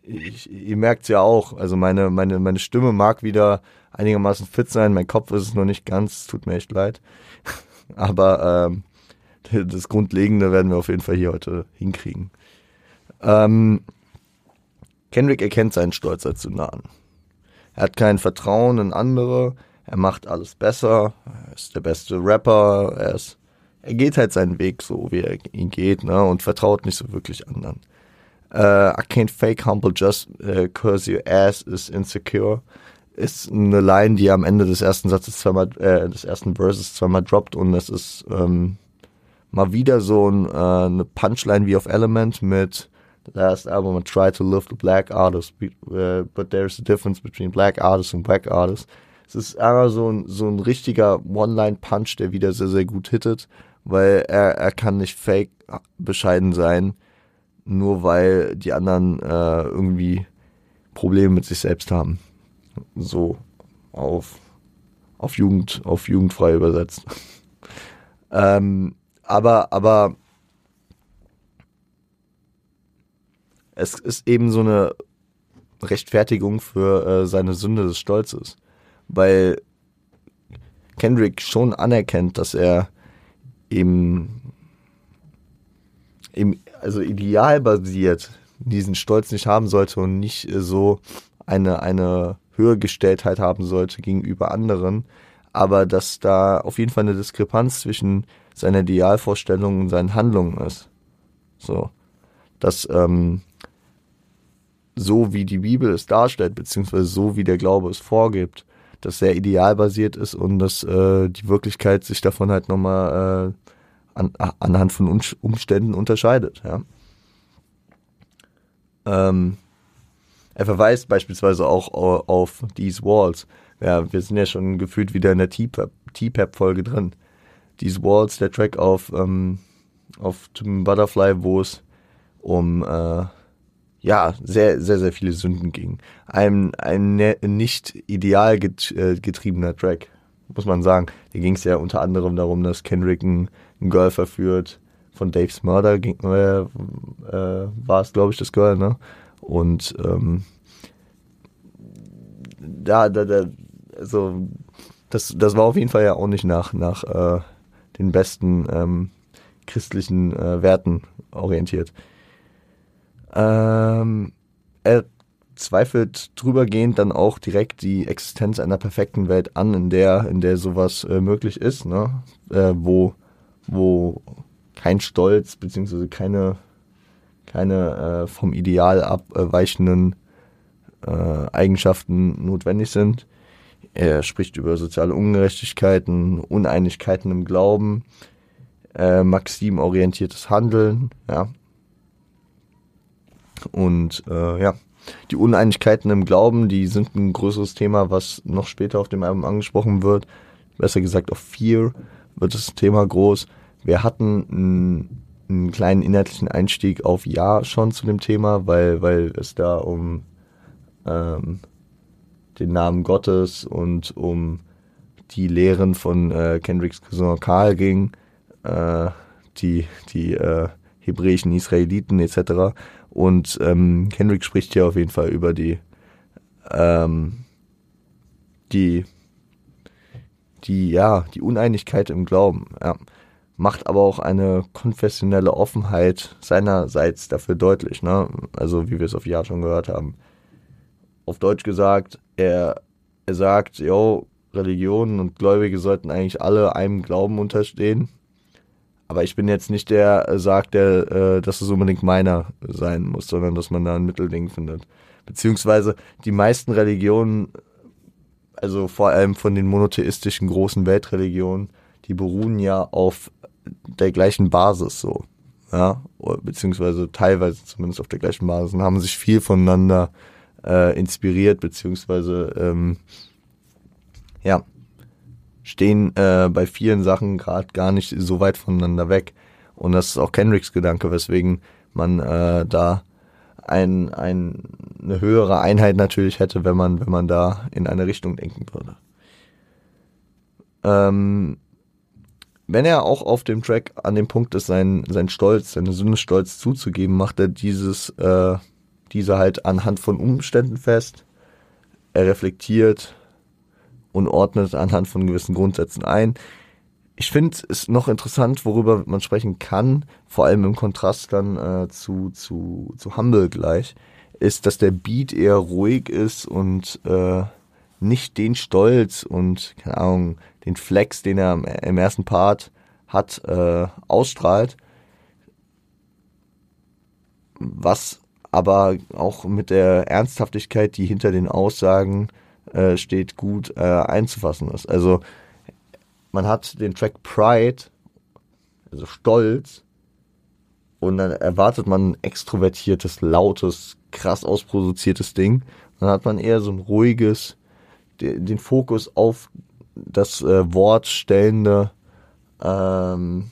ich, ihr merkt es ja auch, also meine, meine, meine Stimme mag wieder einigermaßen fit sein, mein Kopf ist es noch nicht ganz, tut mir echt leid. (laughs) Aber ähm, das Grundlegende werden wir auf jeden Fall hier heute hinkriegen. Ähm, Kendrick erkennt seinen Stolz als Tsunaden. Er hat kein Vertrauen in andere, er macht alles besser, er ist der beste Rapper, er ist, er geht halt seinen Weg so, wie er ihn geht, ne, und vertraut nicht so wirklich anderen. Uh, I can't fake humble just uh, your ass is insecure. Ist eine Line, die am Ende des ersten Satzes zweimal, äh, des ersten Verses zweimal droppt und es ist ähm, mal wieder so ein, äh, eine Punchline wie auf Element mit Last album I tried to lift the black artist, uh, but there's a difference between black artists and black artists. Es ist einfach so ein, so ein richtiger One-Line-Punch, der wieder sehr, sehr gut hittet, weil er, er kann nicht fake bescheiden sein, nur weil die anderen äh, irgendwie Probleme mit sich selbst haben. So auf, auf Jugend, auf jugendfrei übersetzt. (laughs) ähm, aber, aber es ist eben so eine Rechtfertigung für äh, seine Sünde des Stolzes. Weil Kendrick schon anerkennt, dass er eben, eben also idealbasiert diesen Stolz nicht haben sollte und nicht so eine, eine Höhegestelltheit haben sollte gegenüber anderen, aber dass da auf jeden Fall eine Diskrepanz zwischen seiner Idealvorstellung und seinen Handlungen ist. So. Dass ähm, so wie die Bibel es darstellt, beziehungsweise so wie der Glaube es vorgibt, dass sehr idealbasiert ist und dass äh, die Wirklichkeit sich davon halt nochmal äh, an, anhand von Umständen unterscheidet. Ja. Ähm, er verweist beispielsweise auch auf These Walls. Ja, wir sind ja schon gefühlt wieder in der T-Pap-Folge drin. These Walls, der Track auf, ähm, auf Butterfly, wo es um äh, ja, sehr, sehr, sehr viele Sünden ging. Ein, ein ne, nicht ideal äh, getriebener Track, muss man sagen. Da ging es ja unter anderem darum, dass Kendrick ein, Girl verführt. Von Dave's Murder äh, äh, war es, glaube ich, das Girl, ne? Und ähm, da, da, da, also das, das war auf jeden Fall ja auch nicht nach, nach äh, den besten ähm, christlichen äh, Werten orientiert. Ähm, er zweifelt drübergehend dann auch direkt die Existenz einer perfekten Welt an, in der, in der sowas äh, möglich ist, ne? Äh, wo, wo kein Stolz beziehungsweise keine, keine äh, vom Ideal abweichenden äh, Eigenschaften notwendig sind. Er spricht über soziale Ungerechtigkeiten, Uneinigkeiten im Glauben, äh, maximorientiertes Handeln, ja, und äh, ja, die Uneinigkeiten im Glauben, die sind ein größeres Thema, was noch später auf dem Album angesprochen wird. Besser gesagt, auf Fear wird das Thema groß. Wir hatten einen, einen kleinen inhaltlichen Einstieg auf Ja schon zu dem Thema, weil, weil es da um ähm, den Namen Gottes und um die Lehren von äh, Kendricks Cousin Karl ging, äh, die, die äh, hebräischen Israeliten etc. Und ähm, Kendrick spricht hier auf jeden Fall über die, ähm, die, die, ja, die Uneinigkeit im Glauben. Ja. Macht aber auch eine konfessionelle Offenheit seinerseits dafür deutlich, ne? Also wie wir es auf Ja schon gehört haben. Auf Deutsch gesagt, er, er sagt, yo, Religionen und Gläubige sollten eigentlich alle einem Glauben unterstehen. Aber ich bin jetzt nicht der äh, sagt, der, äh, dass es unbedingt meiner sein muss, sondern dass man da ein Mittelding findet. Beziehungsweise die meisten Religionen, also vor allem von den monotheistischen großen Weltreligionen, die beruhen ja auf der gleichen Basis so. Ja, beziehungsweise teilweise zumindest auf der gleichen Basis und haben sich viel voneinander äh, inspiriert, beziehungsweise ähm, ja, stehen äh, bei vielen Sachen gerade gar nicht so weit voneinander weg. Und das ist auch Kendricks Gedanke, weswegen man äh, da ein, ein, eine höhere Einheit natürlich hätte, wenn man, wenn man da in eine Richtung denken würde. Ähm, wenn er auch auf dem Track an dem Punkt ist, sein, sein Stolz, seine Sünde Stolz zuzugeben, macht er dieses, äh, diese halt anhand von Umständen fest. Er reflektiert, und ordnet anhand von gewissen Grundsätzen ein. Ich finde es noch interessant, worüber man sprechen kann, vor allem im Kontrast dann äh, zu, zu, zu Humble gleich, ist, dass der Beat eher ruhig ist und äh, nicht den Stolz und, keine Ahnung, den Flex, den er im ersten Part hat, äh, ausstrahlt. Was aber auch mit der Ernsthaftigkeit, die hinter den Aussagen äh, steht, gut äh, einzufassen ist. Also man hat den Track Pride, also Stolz, und dann erwartet man ein extrovertiertes, lautes, krass ausproduziertes Ding. Dann hat man eher so ein ruhiges, den, den Fokus auf das äh, Wort stellende ähm,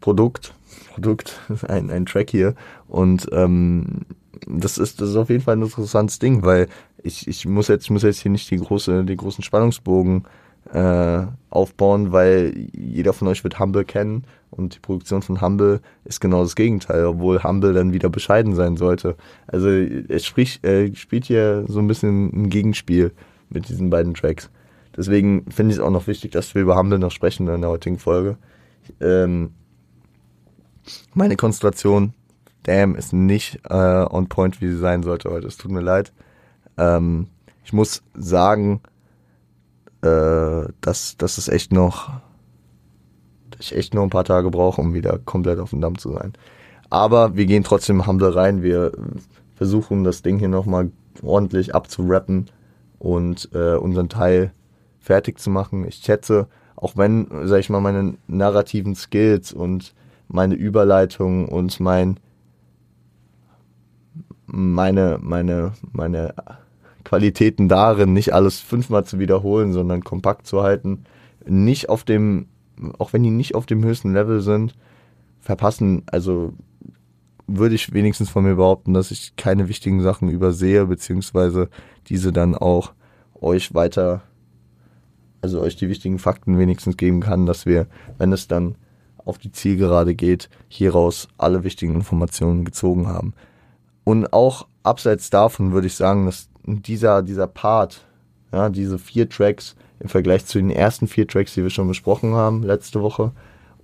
Produkt. (laughs) Produkt, ein, ein Track hier. Und ähm, das ist, das ist auf jeden Fall ein interessantes Ding, weil ich, ich muss jetzt, ich muss jetzt hier nicht die große, den großen Spannungsbogen äh, aufbauen, weil jeder von euch wird Humble kennen und die Produktion von Humble ist genau das Gegenteil, obwohl Humble dann wieder bescheiden sein sollte. Also es spricht, äh, spielt hier so ein bisschen ein Gegenspiel mit diesen beiden Tracks. Deswegen finde ich es auch noch wichtig, dass wir über Humble noch sprechen in der heutigen Folge. Ähm, meine Konstellation damn, ist nicht äh, on point, wie sie sein sollte heute. Es tut mir leid. Ähm, ich muss sagen, äh, dass, dass es echt noch, ich echt noch ein paar Tage brauche, um wieder komplett auf dem Damm zu sein. Aber wir gehen trotzdem humble rein. Wir versuchen das Ding hier nochmal ordentlich abzurappen und äh, unseren Teil fertig zu machen. Ich schätze, auch wenn, sag ich mal, meine narrativen Skills und meine Überleitung und mein meine, meine, meine Qualitäten darin, nicht alles fünfmal zu wiederholen, sondern kompakt zu halten, nicht auf dem, auch wenn die nicht auf dem höchsten Level sind, verpassen, also würde ich wenigstens von mir behaupten, dass ich keine wichtigen Sachen übersehe, beziehungsweise diese dann auch euch weiter, also euch die wichtigen Fakten wenigstens geben kann, dass wir, wenn es dann auf die Zielgerade geht, hieraus alle wichtigen Informationen gezogen haben. Und auch abseits davon würde ich sagen, dass dieser, dieser Part, ja, diese vier Tracks im Vergleich zu den ersten vier Tracks, die wir schon besprochen haben letzte Woche,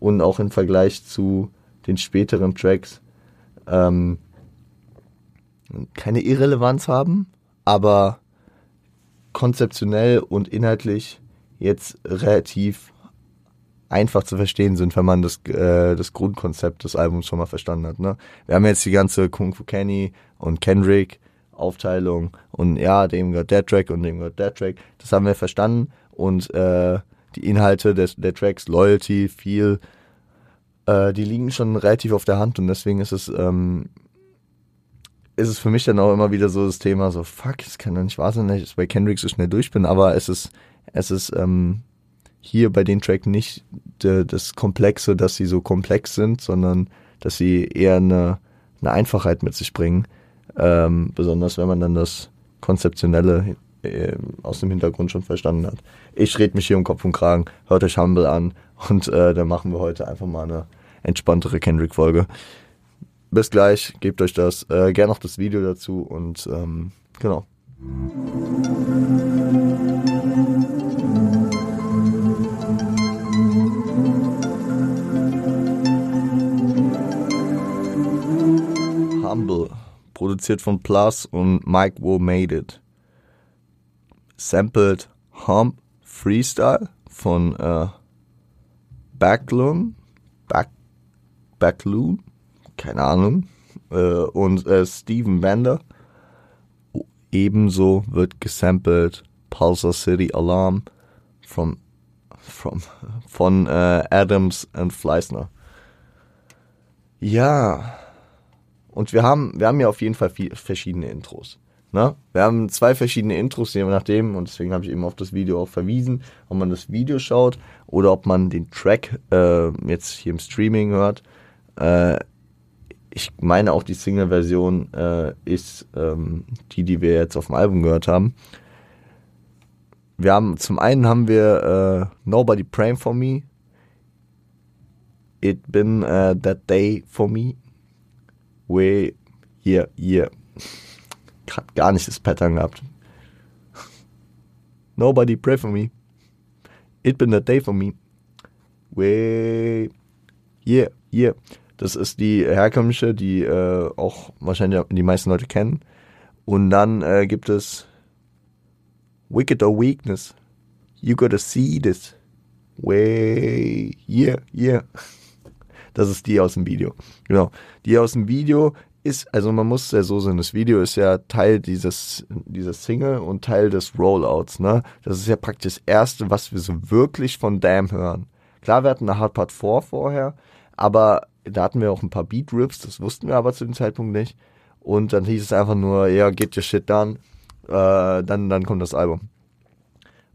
und auch im Vergleich zu den späteren Tracks, ähm, keine Irrelevanz haben, aber konzeptionell und inhaltlich jetzt relativ einfach zu verstehen sind, wenn man das, äh, das Grundkonzept des Albums schon mal verstanden hat. Ne? Wir haben jetzt die ganze Kung Fu Kenny und Kendrick Aufteilung und ja, dem gehört der Track und dem gehört der Track. Das haben wir verstanden und äh, die Inhalte des, der Tracks, Loyalty, Feel, äh, die liegen schon relativ auf der Hand und deswegen ist es ähm, ist es für mich dann auch immer wieder so das Thema, so fuck, es kann doch nicht wahr sein, dass ich bei Kendrick so schnell durch bin, aber es ist, es ist ähm, hier bei den Track nicht de, das Komplexe, dass sie so komplex sind, sondern dass sie eher eine, eine Einfachheit mit sich bringen. Ähm, besonders wenn man dann das Konzeptionelle äh, aus dem Hintergrund schon verstanden hat. Ich rede mich hier um Kopf und Kragen, hört euch Humble an und äh, dann machen wir heute einfach mal eine entspanntere Kendrick-Folge. Bis gleich, gebt euch das, äh, gerne noch das Video dazu und ähm, genau. Produziert von Plus und Mike Wo Made It. Sampled Hump Freestyle von äh, Backlund, Back, Backlund, keine Ahnung, äh, und äh, Steven Bender. Ebenso wird gesampelt Pulsar City Alarm from, from, (laughs) von äh, Adams und Fleißner. Ja. Und wir haben, wir haben ja auf jeden Fall viel, verschiedene Intros. Ne? Wir haben zwei verschiedene Intros, je nachdem, und deswegen habe ich eben auf das Video auch verwiesen, ob man das Video schaut oder ob man den Track äh, jetzt hier im Streaming hört. Äh, ich meine auch die Single-Version äh, ist ähm, die, die wir jetzt auf dem Album gehört haben. Wir haben zum einen haben wir äh, Nobody Praying for Me. It been uh, that day for me. We yeah yeah. Hat gar nicht das Pattern gehabt. Nobody pray for me. It been that day for me. We yeah yeah. Das ist die herkömmliche, die äh, auch wahrscheinlich die meisten Leute kennen. Und dann äh, gibt es Wicked or Weakness. You gotta see this. Way, yeah, yeah. Das ist die aus dem Video. Genau. Die aus dem Video ist, also man muss ja so sehen, das Video ist ja Teil dieses, dieses Single und Teil des Rollouts, ne? Das ist ja praktisch das erste, was wir so wirklich von Damn hören. Klar, wir hatten eine Hardpart 4 vorher, aber da hatten wir auch ein paar Beat Rips, das wussten wir aber zu dem Zeitpunkt nicht. Und dann hieß es einfach nur, ja, get your shit done. Äh, dann, dann kommt das Album.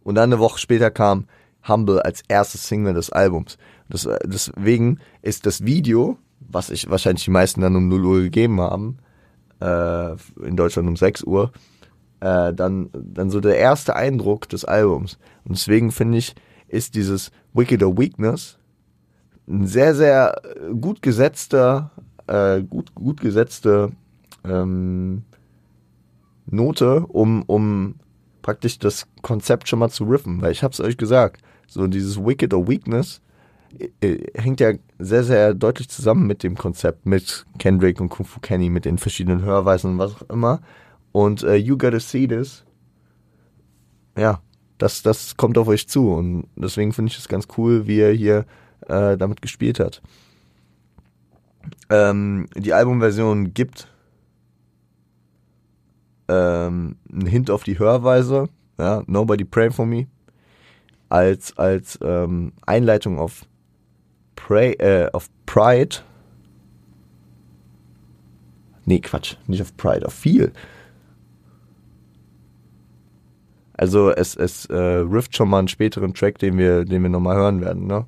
Und dann eine Woche später kam Humble als erstes Single des Albums. Das, deswegen ist das Video, was ich wahrscheinlich die meisten dann um 0 Uhr gegeben haben, äh, in Deutschland um 6 Uhr, äh, dann, dann so der erste Eindruck des Albums. Und deswegen finde ich, ist dieses Wicked or Weakness ein sehr, sehr gut gesetzter, äh, gut, gut gesetzte ähm, Note, um, um praktisch das Konzept schon mal zu riffen. Weil ich hab's euch gesagt, so dieses Wicked or Weakness äh, äh, hängt ja sehr, sehr deutlich zusammen mit dem Konzept, mit Kendrick und Kung Fu Kenny, mit den verschiedenen Hörweisen und was auch immer. Und äh, You Gotta See This, ja, das, das kommt auf euch zu. Und deswegen finde ich es ganz cool, wie er hier äh, damit gespielt hat. Ähm, die Albumversion gibt ähm, einen Hint auf die Hörweise, ja, Nobody Pray For Me, als, als ähm, Einleitung auf, Pray, äh, auf Pride. Nee, Quatsch, nicht auf Pride, auf Feel. Also es, es äh, rifft schon mal einen späteren Track, den wir, den wir nochmal hören werden, ne?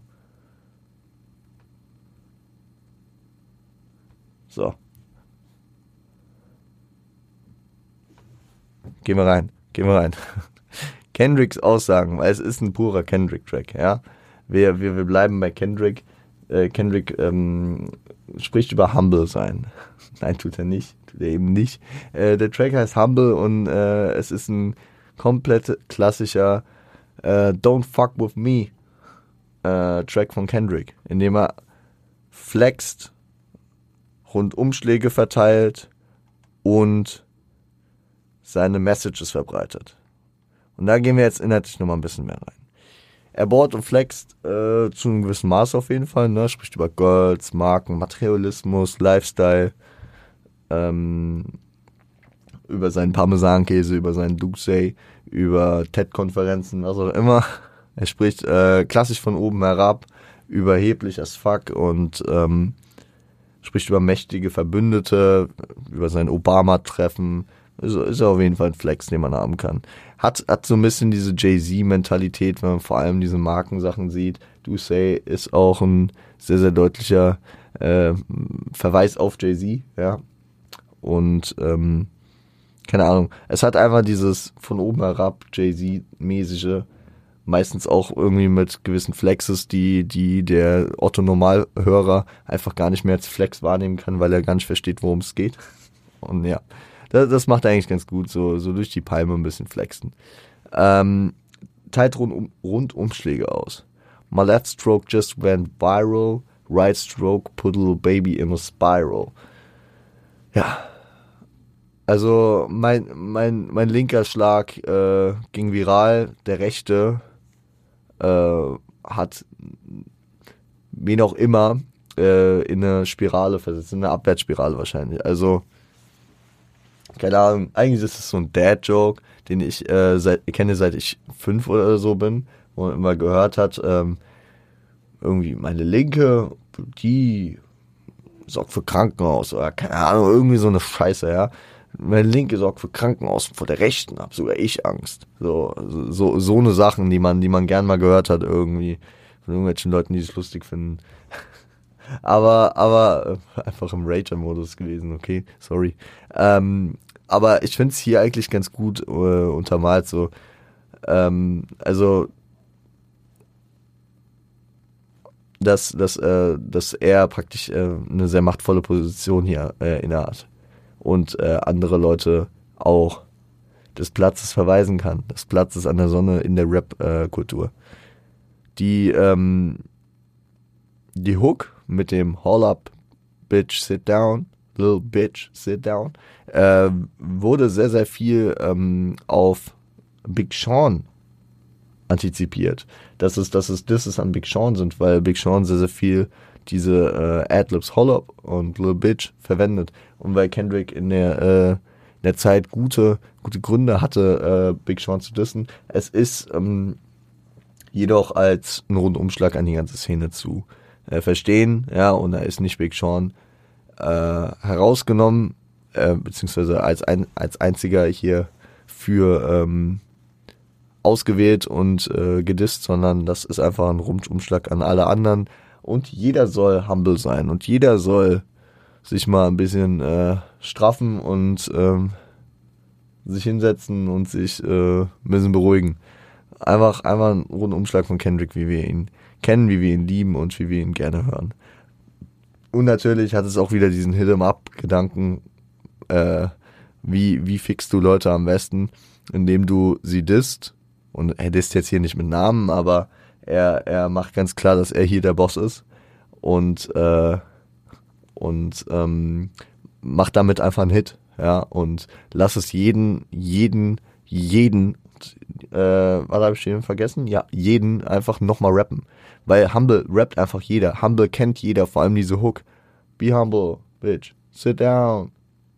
So. Gehen wir rein. Gehen wir rein. (laughs) Kendricks Aussagen, weil es ist ein purer Kendrick-Track, ja. Wir, wir, wir bleiben bei Kendrick. Äh, Kendrick ähm, spricht über Humble sein. (laughs) Nein, tut er nicht. Tut er eben nicht. Äh, der Track heißt Humble und äh, es ist ein komplett klassischer äh, Don't Fuck With Me äh, Track von Kendrick, in dem er flext, Rundumschläge verteilt und seine Messages verbreitet. Und da gehen wir jetzt inhaltlich nochmal ein bisschen mehr rein. Er bohrt und flext äh, zu einem gewissen Maß auf jeden Fall, ne? spricht über Girls, Marken, Materialismus, Lifestyle, ähm, über seinen Parmesankäse, über seinen Duxey, über TED-Konferenzen, was auch immer. Er spricht äh, klassisch von oben herab, überheblich as fuck und ähm, spricht über mächtige Verbündete, über sein Obama-Treffen. Ist, ist auf jeden Fall ein Flex, den man haben kann. Hat, hat so ein bisschen diese Jay-Z-Mentalität, wenn man vor allem diese Markensachen sieht. Do Say ist auch ein sehr, sehr deutlicher äh, Verweis auf Jay-Z, ja. Und ähm, keine Ahnung, es hat einfach dieses von oben herab Jay-Z-mäßige meistens auch irgendwie mit gewissen Flexes, die, die der Otto-Normalhörer einfach gar nicht mehr als Flex wahrnehmen kann, weil er gar nicht versteht, worum es geht. Und ja, das, das macht er eigentlich ganz gut, so, so durch die Palme ein bisschen flexen. Ähm, teilt rund, Rundumschläge aus. My left stroke just went viral. Right stroke put a little baby in a spiral. Ja. Also mein, mein, mein linker Schlag äh, ging viral, der rechte äh, hat wen auch immer äh, in eine Spirale versetzt, in eine Abwärtsspirale wahrscheinlich. Also, keine Ahnung, eigentlich ist es so ein Dad-Joke, den ich äh, seit, kenne, seit ich fünf oder so bin, wo man immer gehört hat, ähm, irgendwie meine Linke, die sorgt für Krankenhaus oder keine Ahnung, irgendwie so eine Scheiße, ja. Meine Linke sorgt für Krankenhaus vor der Rechten hab sogar ich Angst. So, so, so eine Sachen, die man, die man gern mal gehört hat irgendwie von irgendwelchen Leuten, die es lustig finden. (laughs) aber, aber äh, (laughs) einfach im Rager-Modus gewesen, okay, sorry. Ähm, aber ich finde es hier eigentlich ganz gut äh, untermalt so. Ähm, also dass, dass, äh, dass er praktisch äh, eine sehr machtvolle Position hier äh, innehat und äh, andere Leute auch des Platzes verweisen kann, des Platzes an der Sonne in der Rap-Kultur. die, ähm, die Hook mit dem Hall Up, Bitch, Sit Down, Little Bitch, Sit Down, äh, wurde sehr, sehr viel ähm, auf Big Sean antizipiert. Dass es, dass es Disses an Big Sean sind, weil Big Sean sehr, sehr viel diese äh, Adlibs Hollop und Lil Bitch verwendet. Und weil Kendrick in der, äh, in der Zeit gute, gute Gründe hatte, äh, Big Sean zu dissen. Es ist ähm, jedoch als ein Rundumschlag an die ganze Szene zu äh, verstehen. Ja, und da ist nicht Big Sean äh, herausgenommen, äh, beziehungsweise als, ein, als einziger hier für ähm, ausgewählt und äh, gedisst, sondern das ist einfach ein Rundumschlag an alle anderen. Und jeder soll humble sein und jeder soll sich mal ein bisschen äh, straffen und ähm, sich hinsetzen und sich äh, ein bisschen beruhigen. Einfach, einfach ein Rundumschlag von Kendrick, wie wir ihn kennen, wie wir ihn lieben und wie wir ihn gerne hören. Und natürlich hat es auch wieder diesen Hit-em-up-Gedanken, äh, wie, wie fixst du Leute am besten, indem du sie disst und er ist jetzt hier nicht mit Namen, aber er, er macht ganz klar, dass er hier der Boss ist und, äh, und ähm, macht damit einfach einen Hit, ja, und lass es jeden, jeden, jeden, äh, was habe ich eben vergessen? Ja, jeden einfach nochmal rappen. Weil Humble rappt einfach jeder. Humble kennt jeder, vor allem diese Hook. Be humble, bitch. Sit down.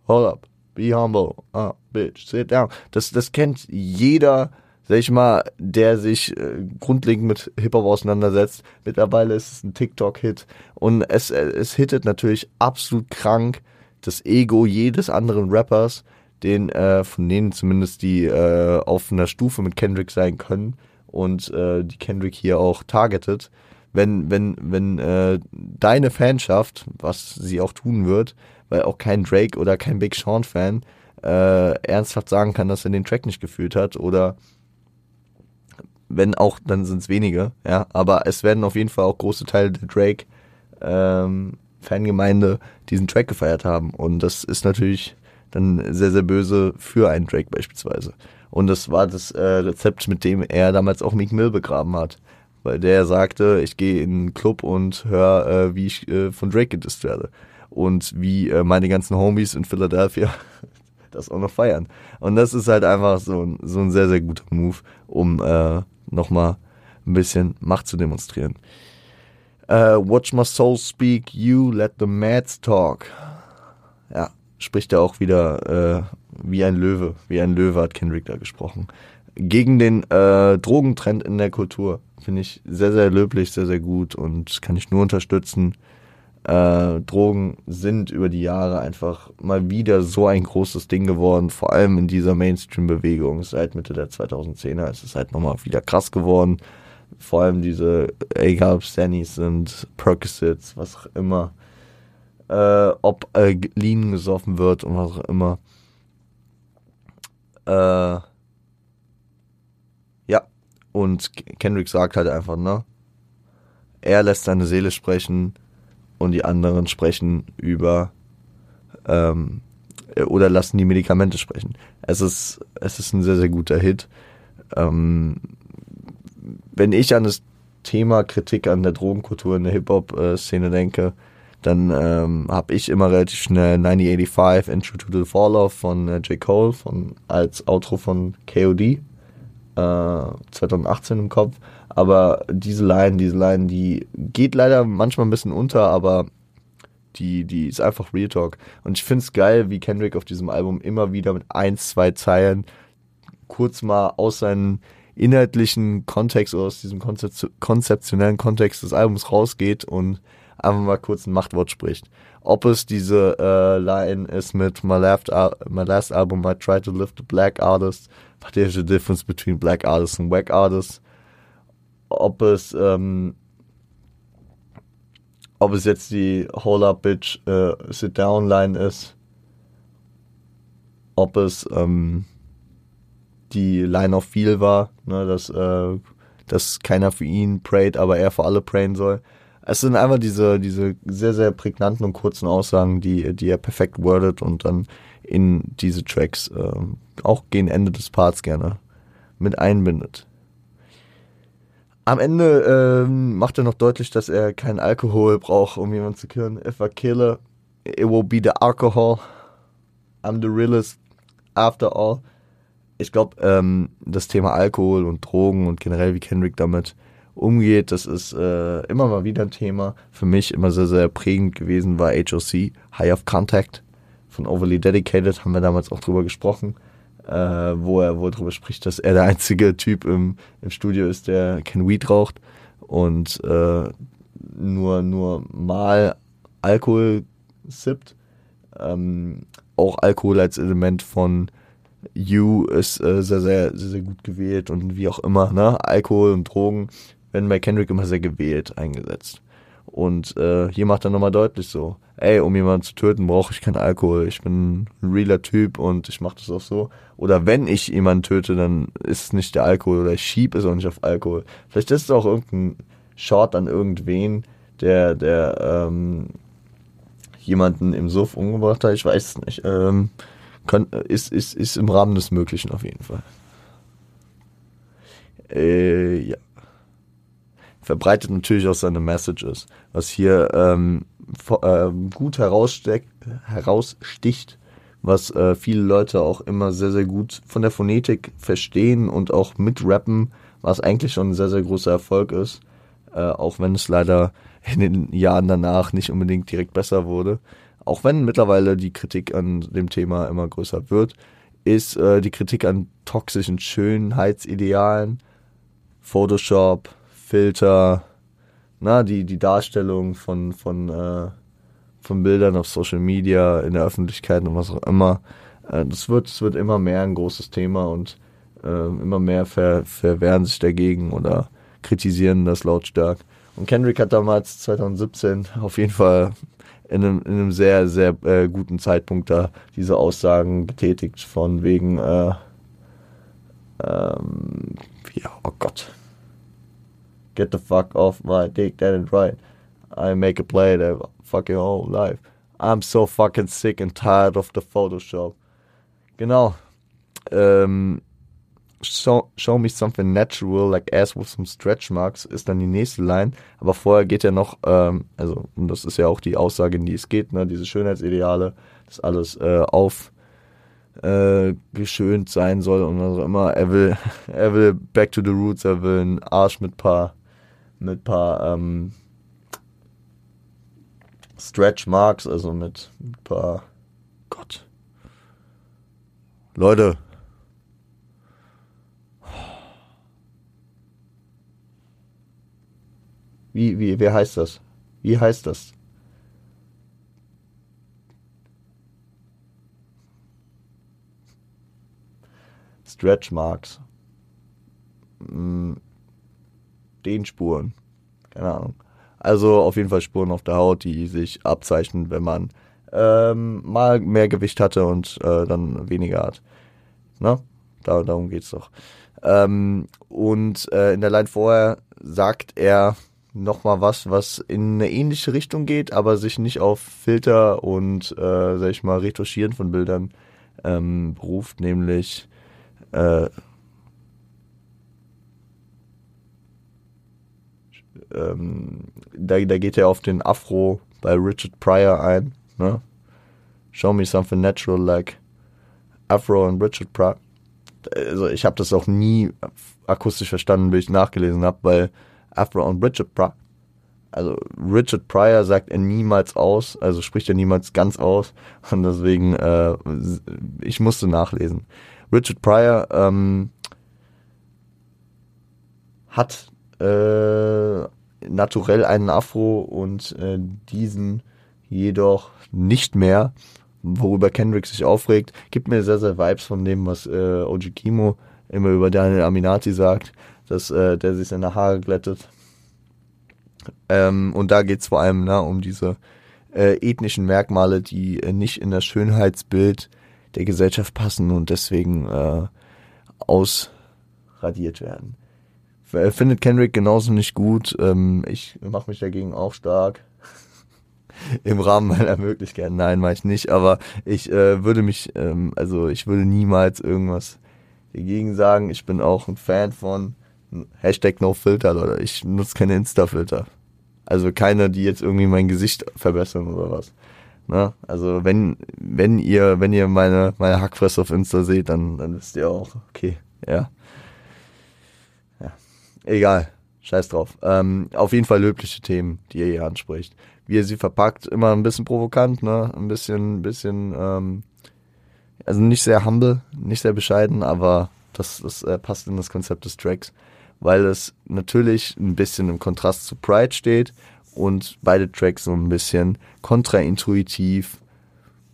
Hold up. Be humble. Ah, bitch. Sit down. Das, das kennt jeder sag ich mal, der sich äh, grundlegend mit Hip-Hop auseinandersetzt. Mittlerweile ist es ein TikTok-Hit und es, äh, es hittet natürlich absolut krank das Ego jedes anderen Rappers, den, äh, von denen zumindest die äh, auf einer Stufe mit Kendrick sein können und äh, die Kendrick hier auch targetet. Wenn, wenn, wenn äh, deine Fanschaft, was sie auch tun wird, weil auch kein Drake oder kein Big Sean Fan äh, ernsthaft sagen kann, dass er den Track nicht gefühlt hat oder wenn auch, dann sind es wenige, ja. Aber es werden auf jeden Fall auch große Teile der Drake ähm, Fangemeinde diesen Track gefeiert haben. Und das ist natürlich dann sehr, sehr böse für einen Drake beispielsweise. Und das war das äh, Rezept, mit dem er damals auch Meek Mill begraben hat. Weil der sagte, ich gehe in einen Club und höre, äh, wie ich äh, von Drake gedisst werde. Und wie äh, meine ganzen Homies in Philadelphia (laughs) das auch noch feiern. Und das ist halt einfach so, ein so ein sehr, sehr guter Move, um äh, nochmal ein bisschen Macht zu demonstrieren. Uh, watch my soul speak, you let the mads talk. Ja, spricht er auch wieder äh, wie ein Löwe. Wie ein Löwe hat Kendrick da gesprochen. Gegen den äh, Drogentrend in der Kultur. Finde ich sehr, sehr löblich, sehr, sehr gut und kann ich nur unterstützen äh, Drogen sind über die Jahre einfach mal wieder so ein großes Ding geworden, vor allem in dieser Mainstream-Bewegung seit Mitte der 2010er ist es halt nochmal wieder krass geworden. Vor allem diese, egal ob Stannies sind, Percocets, was auch immer, äh, ob äh, Lean gesoffen wird und was auch immer. Äh, ja, und Kendrick sagt halt einfach, ne? Er lässt seine Seele sprechen, und die anderen sprechen über ähm, oder lassen die Medikamente sprechen. Es ist, es ist ein sehr, sehr guter Hit. Ähm, wenn ich an das Thema Kritik an der Drogenkultur in der Hip-Hop-Szene denke, dann ähm, habe ich immer relativ schnell 1985 Intro to the Fall Off von äh, J. Cole von, als Outro von KOD äh, 2018 im Kopf. Aber diese Line, diese Line, die geht leider manchmal ein bisschen unter, aber die, die ist einfach Real Talk. Und ich finde es geil, wie Kendrick auf diesem Album immer wieder mit ein, zwei Zeilen kurz mal aus seinem inhaltlichen Kontext oder aus diesem konzeptionellen Kontext des Albums rausgeht und einfach mal kurz ein Machtwort spricht. Ob es diese äh, Line ist mit my, left, my last album I tried to lift the black artist, but there's a difference between black artists and whack artists. Ob es ähm, ob es jetzt die Hold Up Bitch äh, Sit Down Line ist, ob es ähm, die Line of Feel war, ne, dass, äh, dass keiner für ihn prayt, aber er für alle prayen soll. Es sind einfach diese, diese sehr, sehr prägnanten und kurzen Aussagen, die, die er perfekt wordet und dann in diese Tracks äh, auch gegen Ende des Parts gerne mit einbindet. Am Ende ähm, macht er noch deutlich, dass er keinen Alkohol braucht, um jemanden zu killen. If I kill her, it will be the alcohol. I'm the realest after all. Ich glaube, ähm, das Thema Alkohol und Drogen und generell wie Kendrick damit umgeht, das ist äh, immer mal wieder ein Thema. Für mich immer sehr, sehr prägend gewesen war HOC, High of Contact von Overly Dedicated, haben wir damals auch drüber gesprochen äh, wo er wo er darüber spricht, dass er der einzige Typ im, im Studio ist, der kein Weed raucht und äh, nur, nur mal Alkohol sippt. Ähm, auch Alkohol als Element von You ist äh, sehr, sehr, sehr, sehr gut gewählt und wie auch immer, ne? Alkohol und Drogen werden bei Kendrick immer sehr gewählt eingesetzt. Und äh, hier macht er nochmal deutlich so, ey, um jemanden zu töten, brauche ich keinen Alkohol. Ich bin ein realer Typ und ich mache das auch so. Oder wenn ich jemanden töte, dann ist es nicht der Alkohol oder ich schieb es auch nicht auf Alkohol. Vielleicht ist es auch irgendein Short an irgendwen, der, der ähm, jemanden im Suff umgebracht hat. Ich weiß es nicht. Ähm, kann, ist, ist, ist im Rahmen des Möglichen auf jeden Fall. Äh, ja verbreitet natürlich auch seine Messages. Was hier ähm, äh, gut heraussticht, was äh, viele Leute auch immer sehr, sehr gut von der Phonetik verstehen und auch mitrappen, was eigentlich schon ein sehr, sehr großer Erfolg ist, äh, auch wenn es leider in den Jahren danach nicht unbedingt direkt besser wurde. Auch wenn mittlerweile die Kritik an dem Thema immer größer wird, ist äh, die Kritik an toxischen Schönheitsidealen, Photoshop, Filter, na, die, die Darstellung von, von, äh, von Bildern auf Social Media, in der Öffentlichkeit und was auch immer. Äh, das, wird, das wird immer mehr ein großes Thema und äh, immer mehr ver, verwehren sich dagegen oder kritisieren das lautstark. Und Kendrick hat damals 2017 auf jeden Fall in einem, in einem sehr, sehr äh, guten Zeitpunkt da diese Aussagen betätigt von wegen, äh, ähm, ja, oh Gott, Get the fuck off my dick, that ain't right. I make a play that fucking whole life. I'm so fucking sick and tired of the Photoshop. Genau. Ähm, show, show me something natural, like ass with some stretch marks, ist dann die nächste Line. Aber vorher geht ja noch, ähm, also, und das ist ja auch die Aussage, in die es geht, ne, diese Schönheitsideale, dass alles äh, auf äh, geschönt sein soll und was auch immer. Er will, (laughs) er will back to the roots, er will einen Arsch mit paar mit ein paar ähm, Stretch Marks, also mit ein paar Gott. Leute. Wie, wie, wer heißt das? Wie heißt das? Stretch Marks. Hm den Spuren. Keine Ahnung. Also auf jeden Fall Spuren auf der Haut, die sich abzeichnen, wenn man ähm, mal mehr Gewicht hatte und äh, dann weniger hat. Na, da, darum geht's doch. Ähm, und äh, in der Line vorher sagt er nochmal was, was in eine ähnliche Richtung geht, aber sich nicht auf Filter und, äh, sag ich mal, Retuschieren von Bildern ähm, beruft, nämlich äh, ähm, da, da geht er auf den Afro bei Richard Pryor ein. Ne? Show me something natural like Afro and Richard Pryor. also ich habe das auch nie akustisch verstanden, bis ich nachgelesen habe, weil Afro und Richard Pryor, also Richard Pryor sagt er niemals aus, also spricht er niemals ganz aus und deswegen, äh, ich musste nachlesen. Richard Pryor ähm, hat äh, naturell einen Afro und äh, diesen jedoch nicht mehr, worüber Kendrick sich aufregt. Gibt mir sehr, sehr Vibes von dem, was äh, Oji Kimo immer über Daniel Aminati sagt, dass äh, der sich seine Haare glättet. Ähm, und da geht es vor allem na, um diese äh, ethnischen Merkmale, die äh, nicht in das Schönheitsbild der Gesellschaft passen und deswegen äh, ausradiert werden. Findet Kendrick genauso nicht gut. Ähm, ich mache mich dagegen auch stark. (laughs) Im Rahmen meiner Möglichkeiten. Nein, mache ich nicht. Aber ich äh, würde mich, ähm, also ich würde niemals irgendwas dagegen sagen. Ich bin auch ein Fan von Hashtag NoFilter, Leute. Ich nutze keine Insta-Filter. Also keine, die jetzt irgendwie mein Gesicht verbessern oder was. Ne? Also wenn, wenn ihr, wenn ihr meine, meine Hackfresse auf Insta seht, dann, dann wisst ihr auch, okay. Ja. Egal. Scheiß drauf. Ähm, auf jeden Fall löbliche Themen, die ihr hier anspricht. Wie ihr sie verpackt, immer ein bisschen provokant, ne? Ein bisschen, ein bisschen, ähm, also nicht sehr humble, nicht sehr bescheiden, aber das, das äh, passt in das Konzept des Tracks, weil es natürlich ein bisschen im Kontrast zu Pride steht und beide Tracks so ein bisschen kontraintuitiv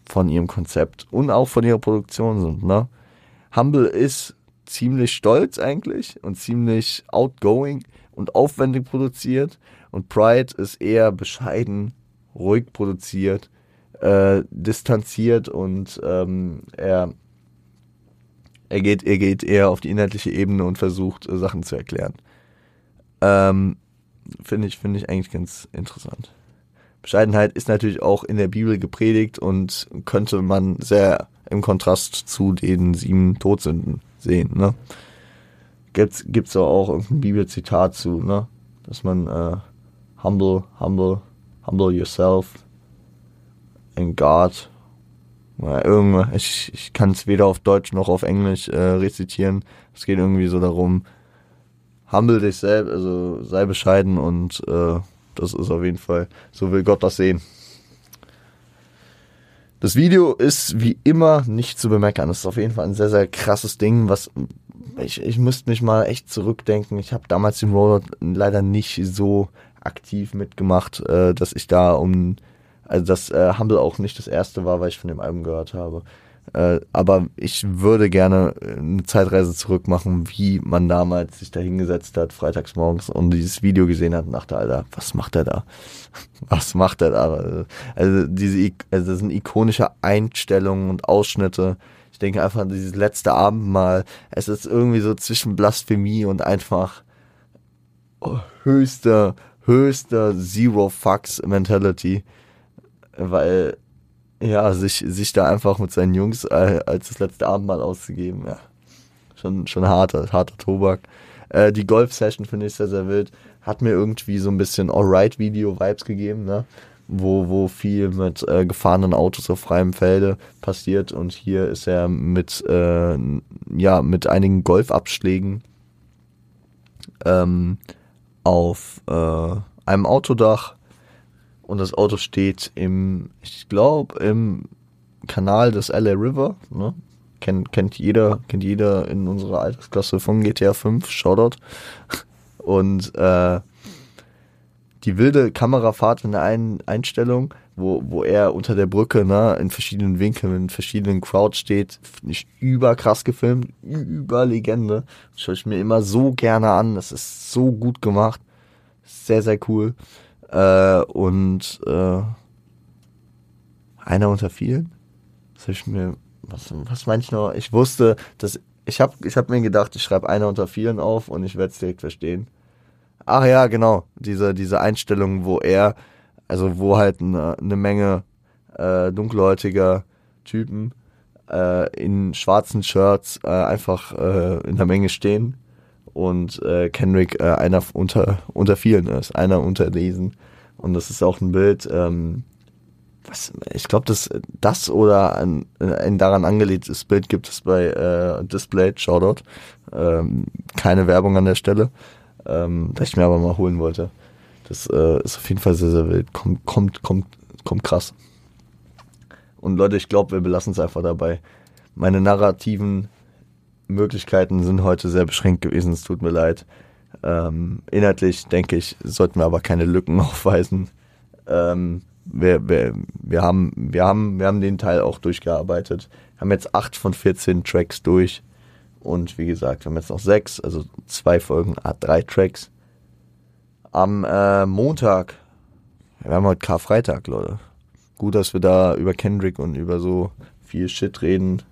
von ihrem Konzept und auch von ihrer Produktion sind. Ne? Humble ist ziemlich stolz eigentlich und ziemlich outgoing und aufwendig produziert und Pride ist eher bescheiden, ruhig produziert, äh, distanziert und ähm, er er geht, er geht eher auf die inhaltliche Ebene und versucht, äh, Sachen zu erklären. Ähm, finde ich, finde ich eigentlich ganz interessant. Bescheidenheit ist natürlich auch in der Bibel gepredigt und könnte man sehr im Kontrast zu den sieben Todsünden sehen, ne? Gibt's, gibt's auch irgendein Bibelzitat zu, ne? Dass man, äh, humble, humble, humble yourself in God. Ja, irgendwann, ich, ich kann es weder auf Deutsch noch auf Englisch äh, rezitieren. Es geht irgendwie so darum, humble dich selbst, also sei bescheiden und äh, das ist auf jeden Fall, so will Gott das sehen. Das Video ist wie immer nicht zu bemeckern. Das ist auf jeden Fall ein sehr, sehr krasses Ding, was ich, ich müsste mich mal echt zurückdenken. Ich habe damals den Rollout leider nicht so aktiv mitgemacht, äh, dass ich da um, also dass äh, Humble auch nicht das erste war, weil ich von dem Album gehört habe. Äh, aber ich würde gerne eine Zeitreise zurück machen, wie man damals sich da hingesetzt hat, freitags morgens und dieses Video gesehen hat und dachte, Alter, was macht er da? (laughs) Was macht er da? Also diese, also das sind ikonische Einstellungen und Ausschnitte. Ich denke einfach an dieses letzte Abendmahl. Es ist irgendwie so zwischen Blasphemie und einfach höchster, höchster Zero Fucks Mentality. Weil ja, sich, sich da einfach mit seinen Jungs äh, als das letzte Abendmahl auszugeben, ja. Schon, schon harter, harter Tobak. Äh, die Golf-Session finde ich sehr, sehr wild. Hat mir irgendwie so ein bisschen Alright-Video-Vibes gegeben, ne? Wo, wo viel mit äh, gefahrenen Autos auf freiem Felde passiert und hier ist er mit, äh, ja, mit einigen Golfabschlägen ähm, auf äh, einem Autodach und das Auto steht im, ich glaube, im Kanal des LA River. Ne? Kennt, kennt jeder, kennt jeder in unserer Altersklasse von GTA 5, Shoutout. Und äh, die wilde Kamerafahrt in der einen Einstellung, wo, wo er unter der Brücke ne, in verschiedenen Winkeln, in verschiedenen Crowds steht, finde ich überkrass gefilmt, über Legende. Schaue ich mir immer so gerne an. Das ist so gut gemacht. Sehr, sehr cool. Äh, und äh, einer unter vielen? Was hab ich mir, was, was meine ich noch? Ich wusste, dass ich habe ich hab mir gedacht, ich schreibe einer unter vielen auf und ich werde es direkt verstehen. Ach ja, genau, diese, diese Einstellung, wo er, also wo halt eine, eine Menge äh, dunkelhäutiger Typen äh, in schwarzen Shirts äh, einfach äh, in der Menge stehen und äh, Kendrick äh, einer unter, unter vielen ist, einer unter diesen. Und das ist auch ein Bild, ähm, was, ich glaube, dass das oder ein, ein daran angelegtes Bild gibt es bei äh, Display, Shoutout. Ähm, keine Werbung an der Stelle, ähm, das ich mir aber mal holen wollte. Das äh, ist auf jeden Fall sehr, sehr wild. Kommt, kommt, kommt, kommt krass. Und Leute, ich glaube, wir belassen es einfach dabei. Meine narrativen Möglichkeiten sind heute sehr beschränkt gewesen. Es tut mir leid. Ähm, inhaltlich, denke ich, sollten wir aber keine Lücken (laughs) aufweisen. Ähm, wir, wir, wir, haben, wir, haben, wir haben den Teil auch durchgearbeitet. Haben jetzt acht von 14 Tracks durch. Und wie gesagt, wir haben jetzt noch sechs, also zwei Folgen, ah, drei Tracks. Am äh, Montag, wir haben heute Karfreitag, Leute. Gut, dass wir da über Kendrick und über so viel Shit reden,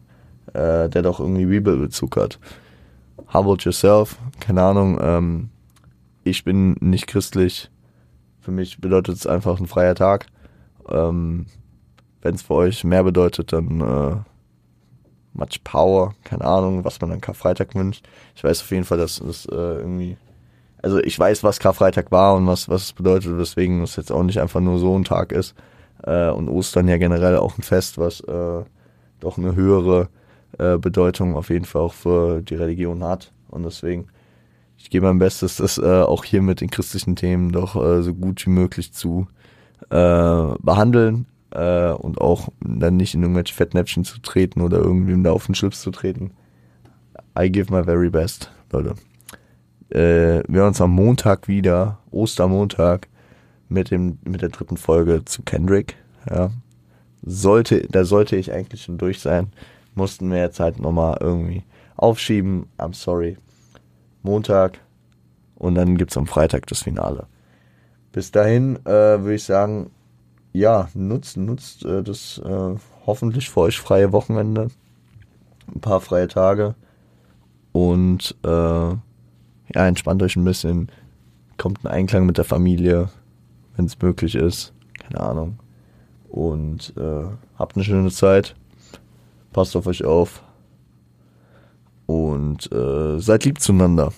äh, der doch irgendwie Bibelbezug hat. Humble yourself, keine Ahnung, ähm, ich bin nicht christlich. Für mich bedeutet es einfach ein freier Tag. Ähm, Wenn es für euch mehr bedeutet, dann äh, much power. Keine Ahnung, was man an Karfreitag wünscht. Ich weiß auf jeden Fall, dass es äh, irgendwie. Also ich weiß, was Karfreitag war und was, was es bedeutet, weswegen es jetzt auch nicht einfach nur so ein Tag ist. Äh, und Ostern ja generell auch ein Fest, was äh, doch eine höhere äh, Bedeutung auf jeden Fall auch für die Religion hat. Und deswegen, ich gebe mein Bestes, das äh, auch hier mit den christlichen Themen doch äh, so gut wie möglich zu äh, behandeln äh, und auch dann nicht in irgendwelche Fettnäpfchen zu treten oder irgendwem da auf den Schlips zu treten. I give my very best, Leute. Wir hören uns am Montag wieder, Ostermontag, mit dem mit der dritten Folge zu Kendrick. Ja, sollte da sollte ich eigentlich schon durch sein, mussten wir jetzt halt nochmal irgendwie aufschieben. I'm sorry. Montag und dann gibt's am Freitag das Finale. Bis dahin äh, würde ich sagen, ja, nutzt, nutzt äh, das äh, hoffentlich für euch freie Wochenende. Ein paar freie Tage. Und äh, ja, entspannt euch ein bisschen. Kommt in Einklang mit der Familie, wenn es möglich ist. Keine Ahnung. Und äh, habt eine schöne Zeit. Passt auf euch auf. Und äh, seid lieb zueinander.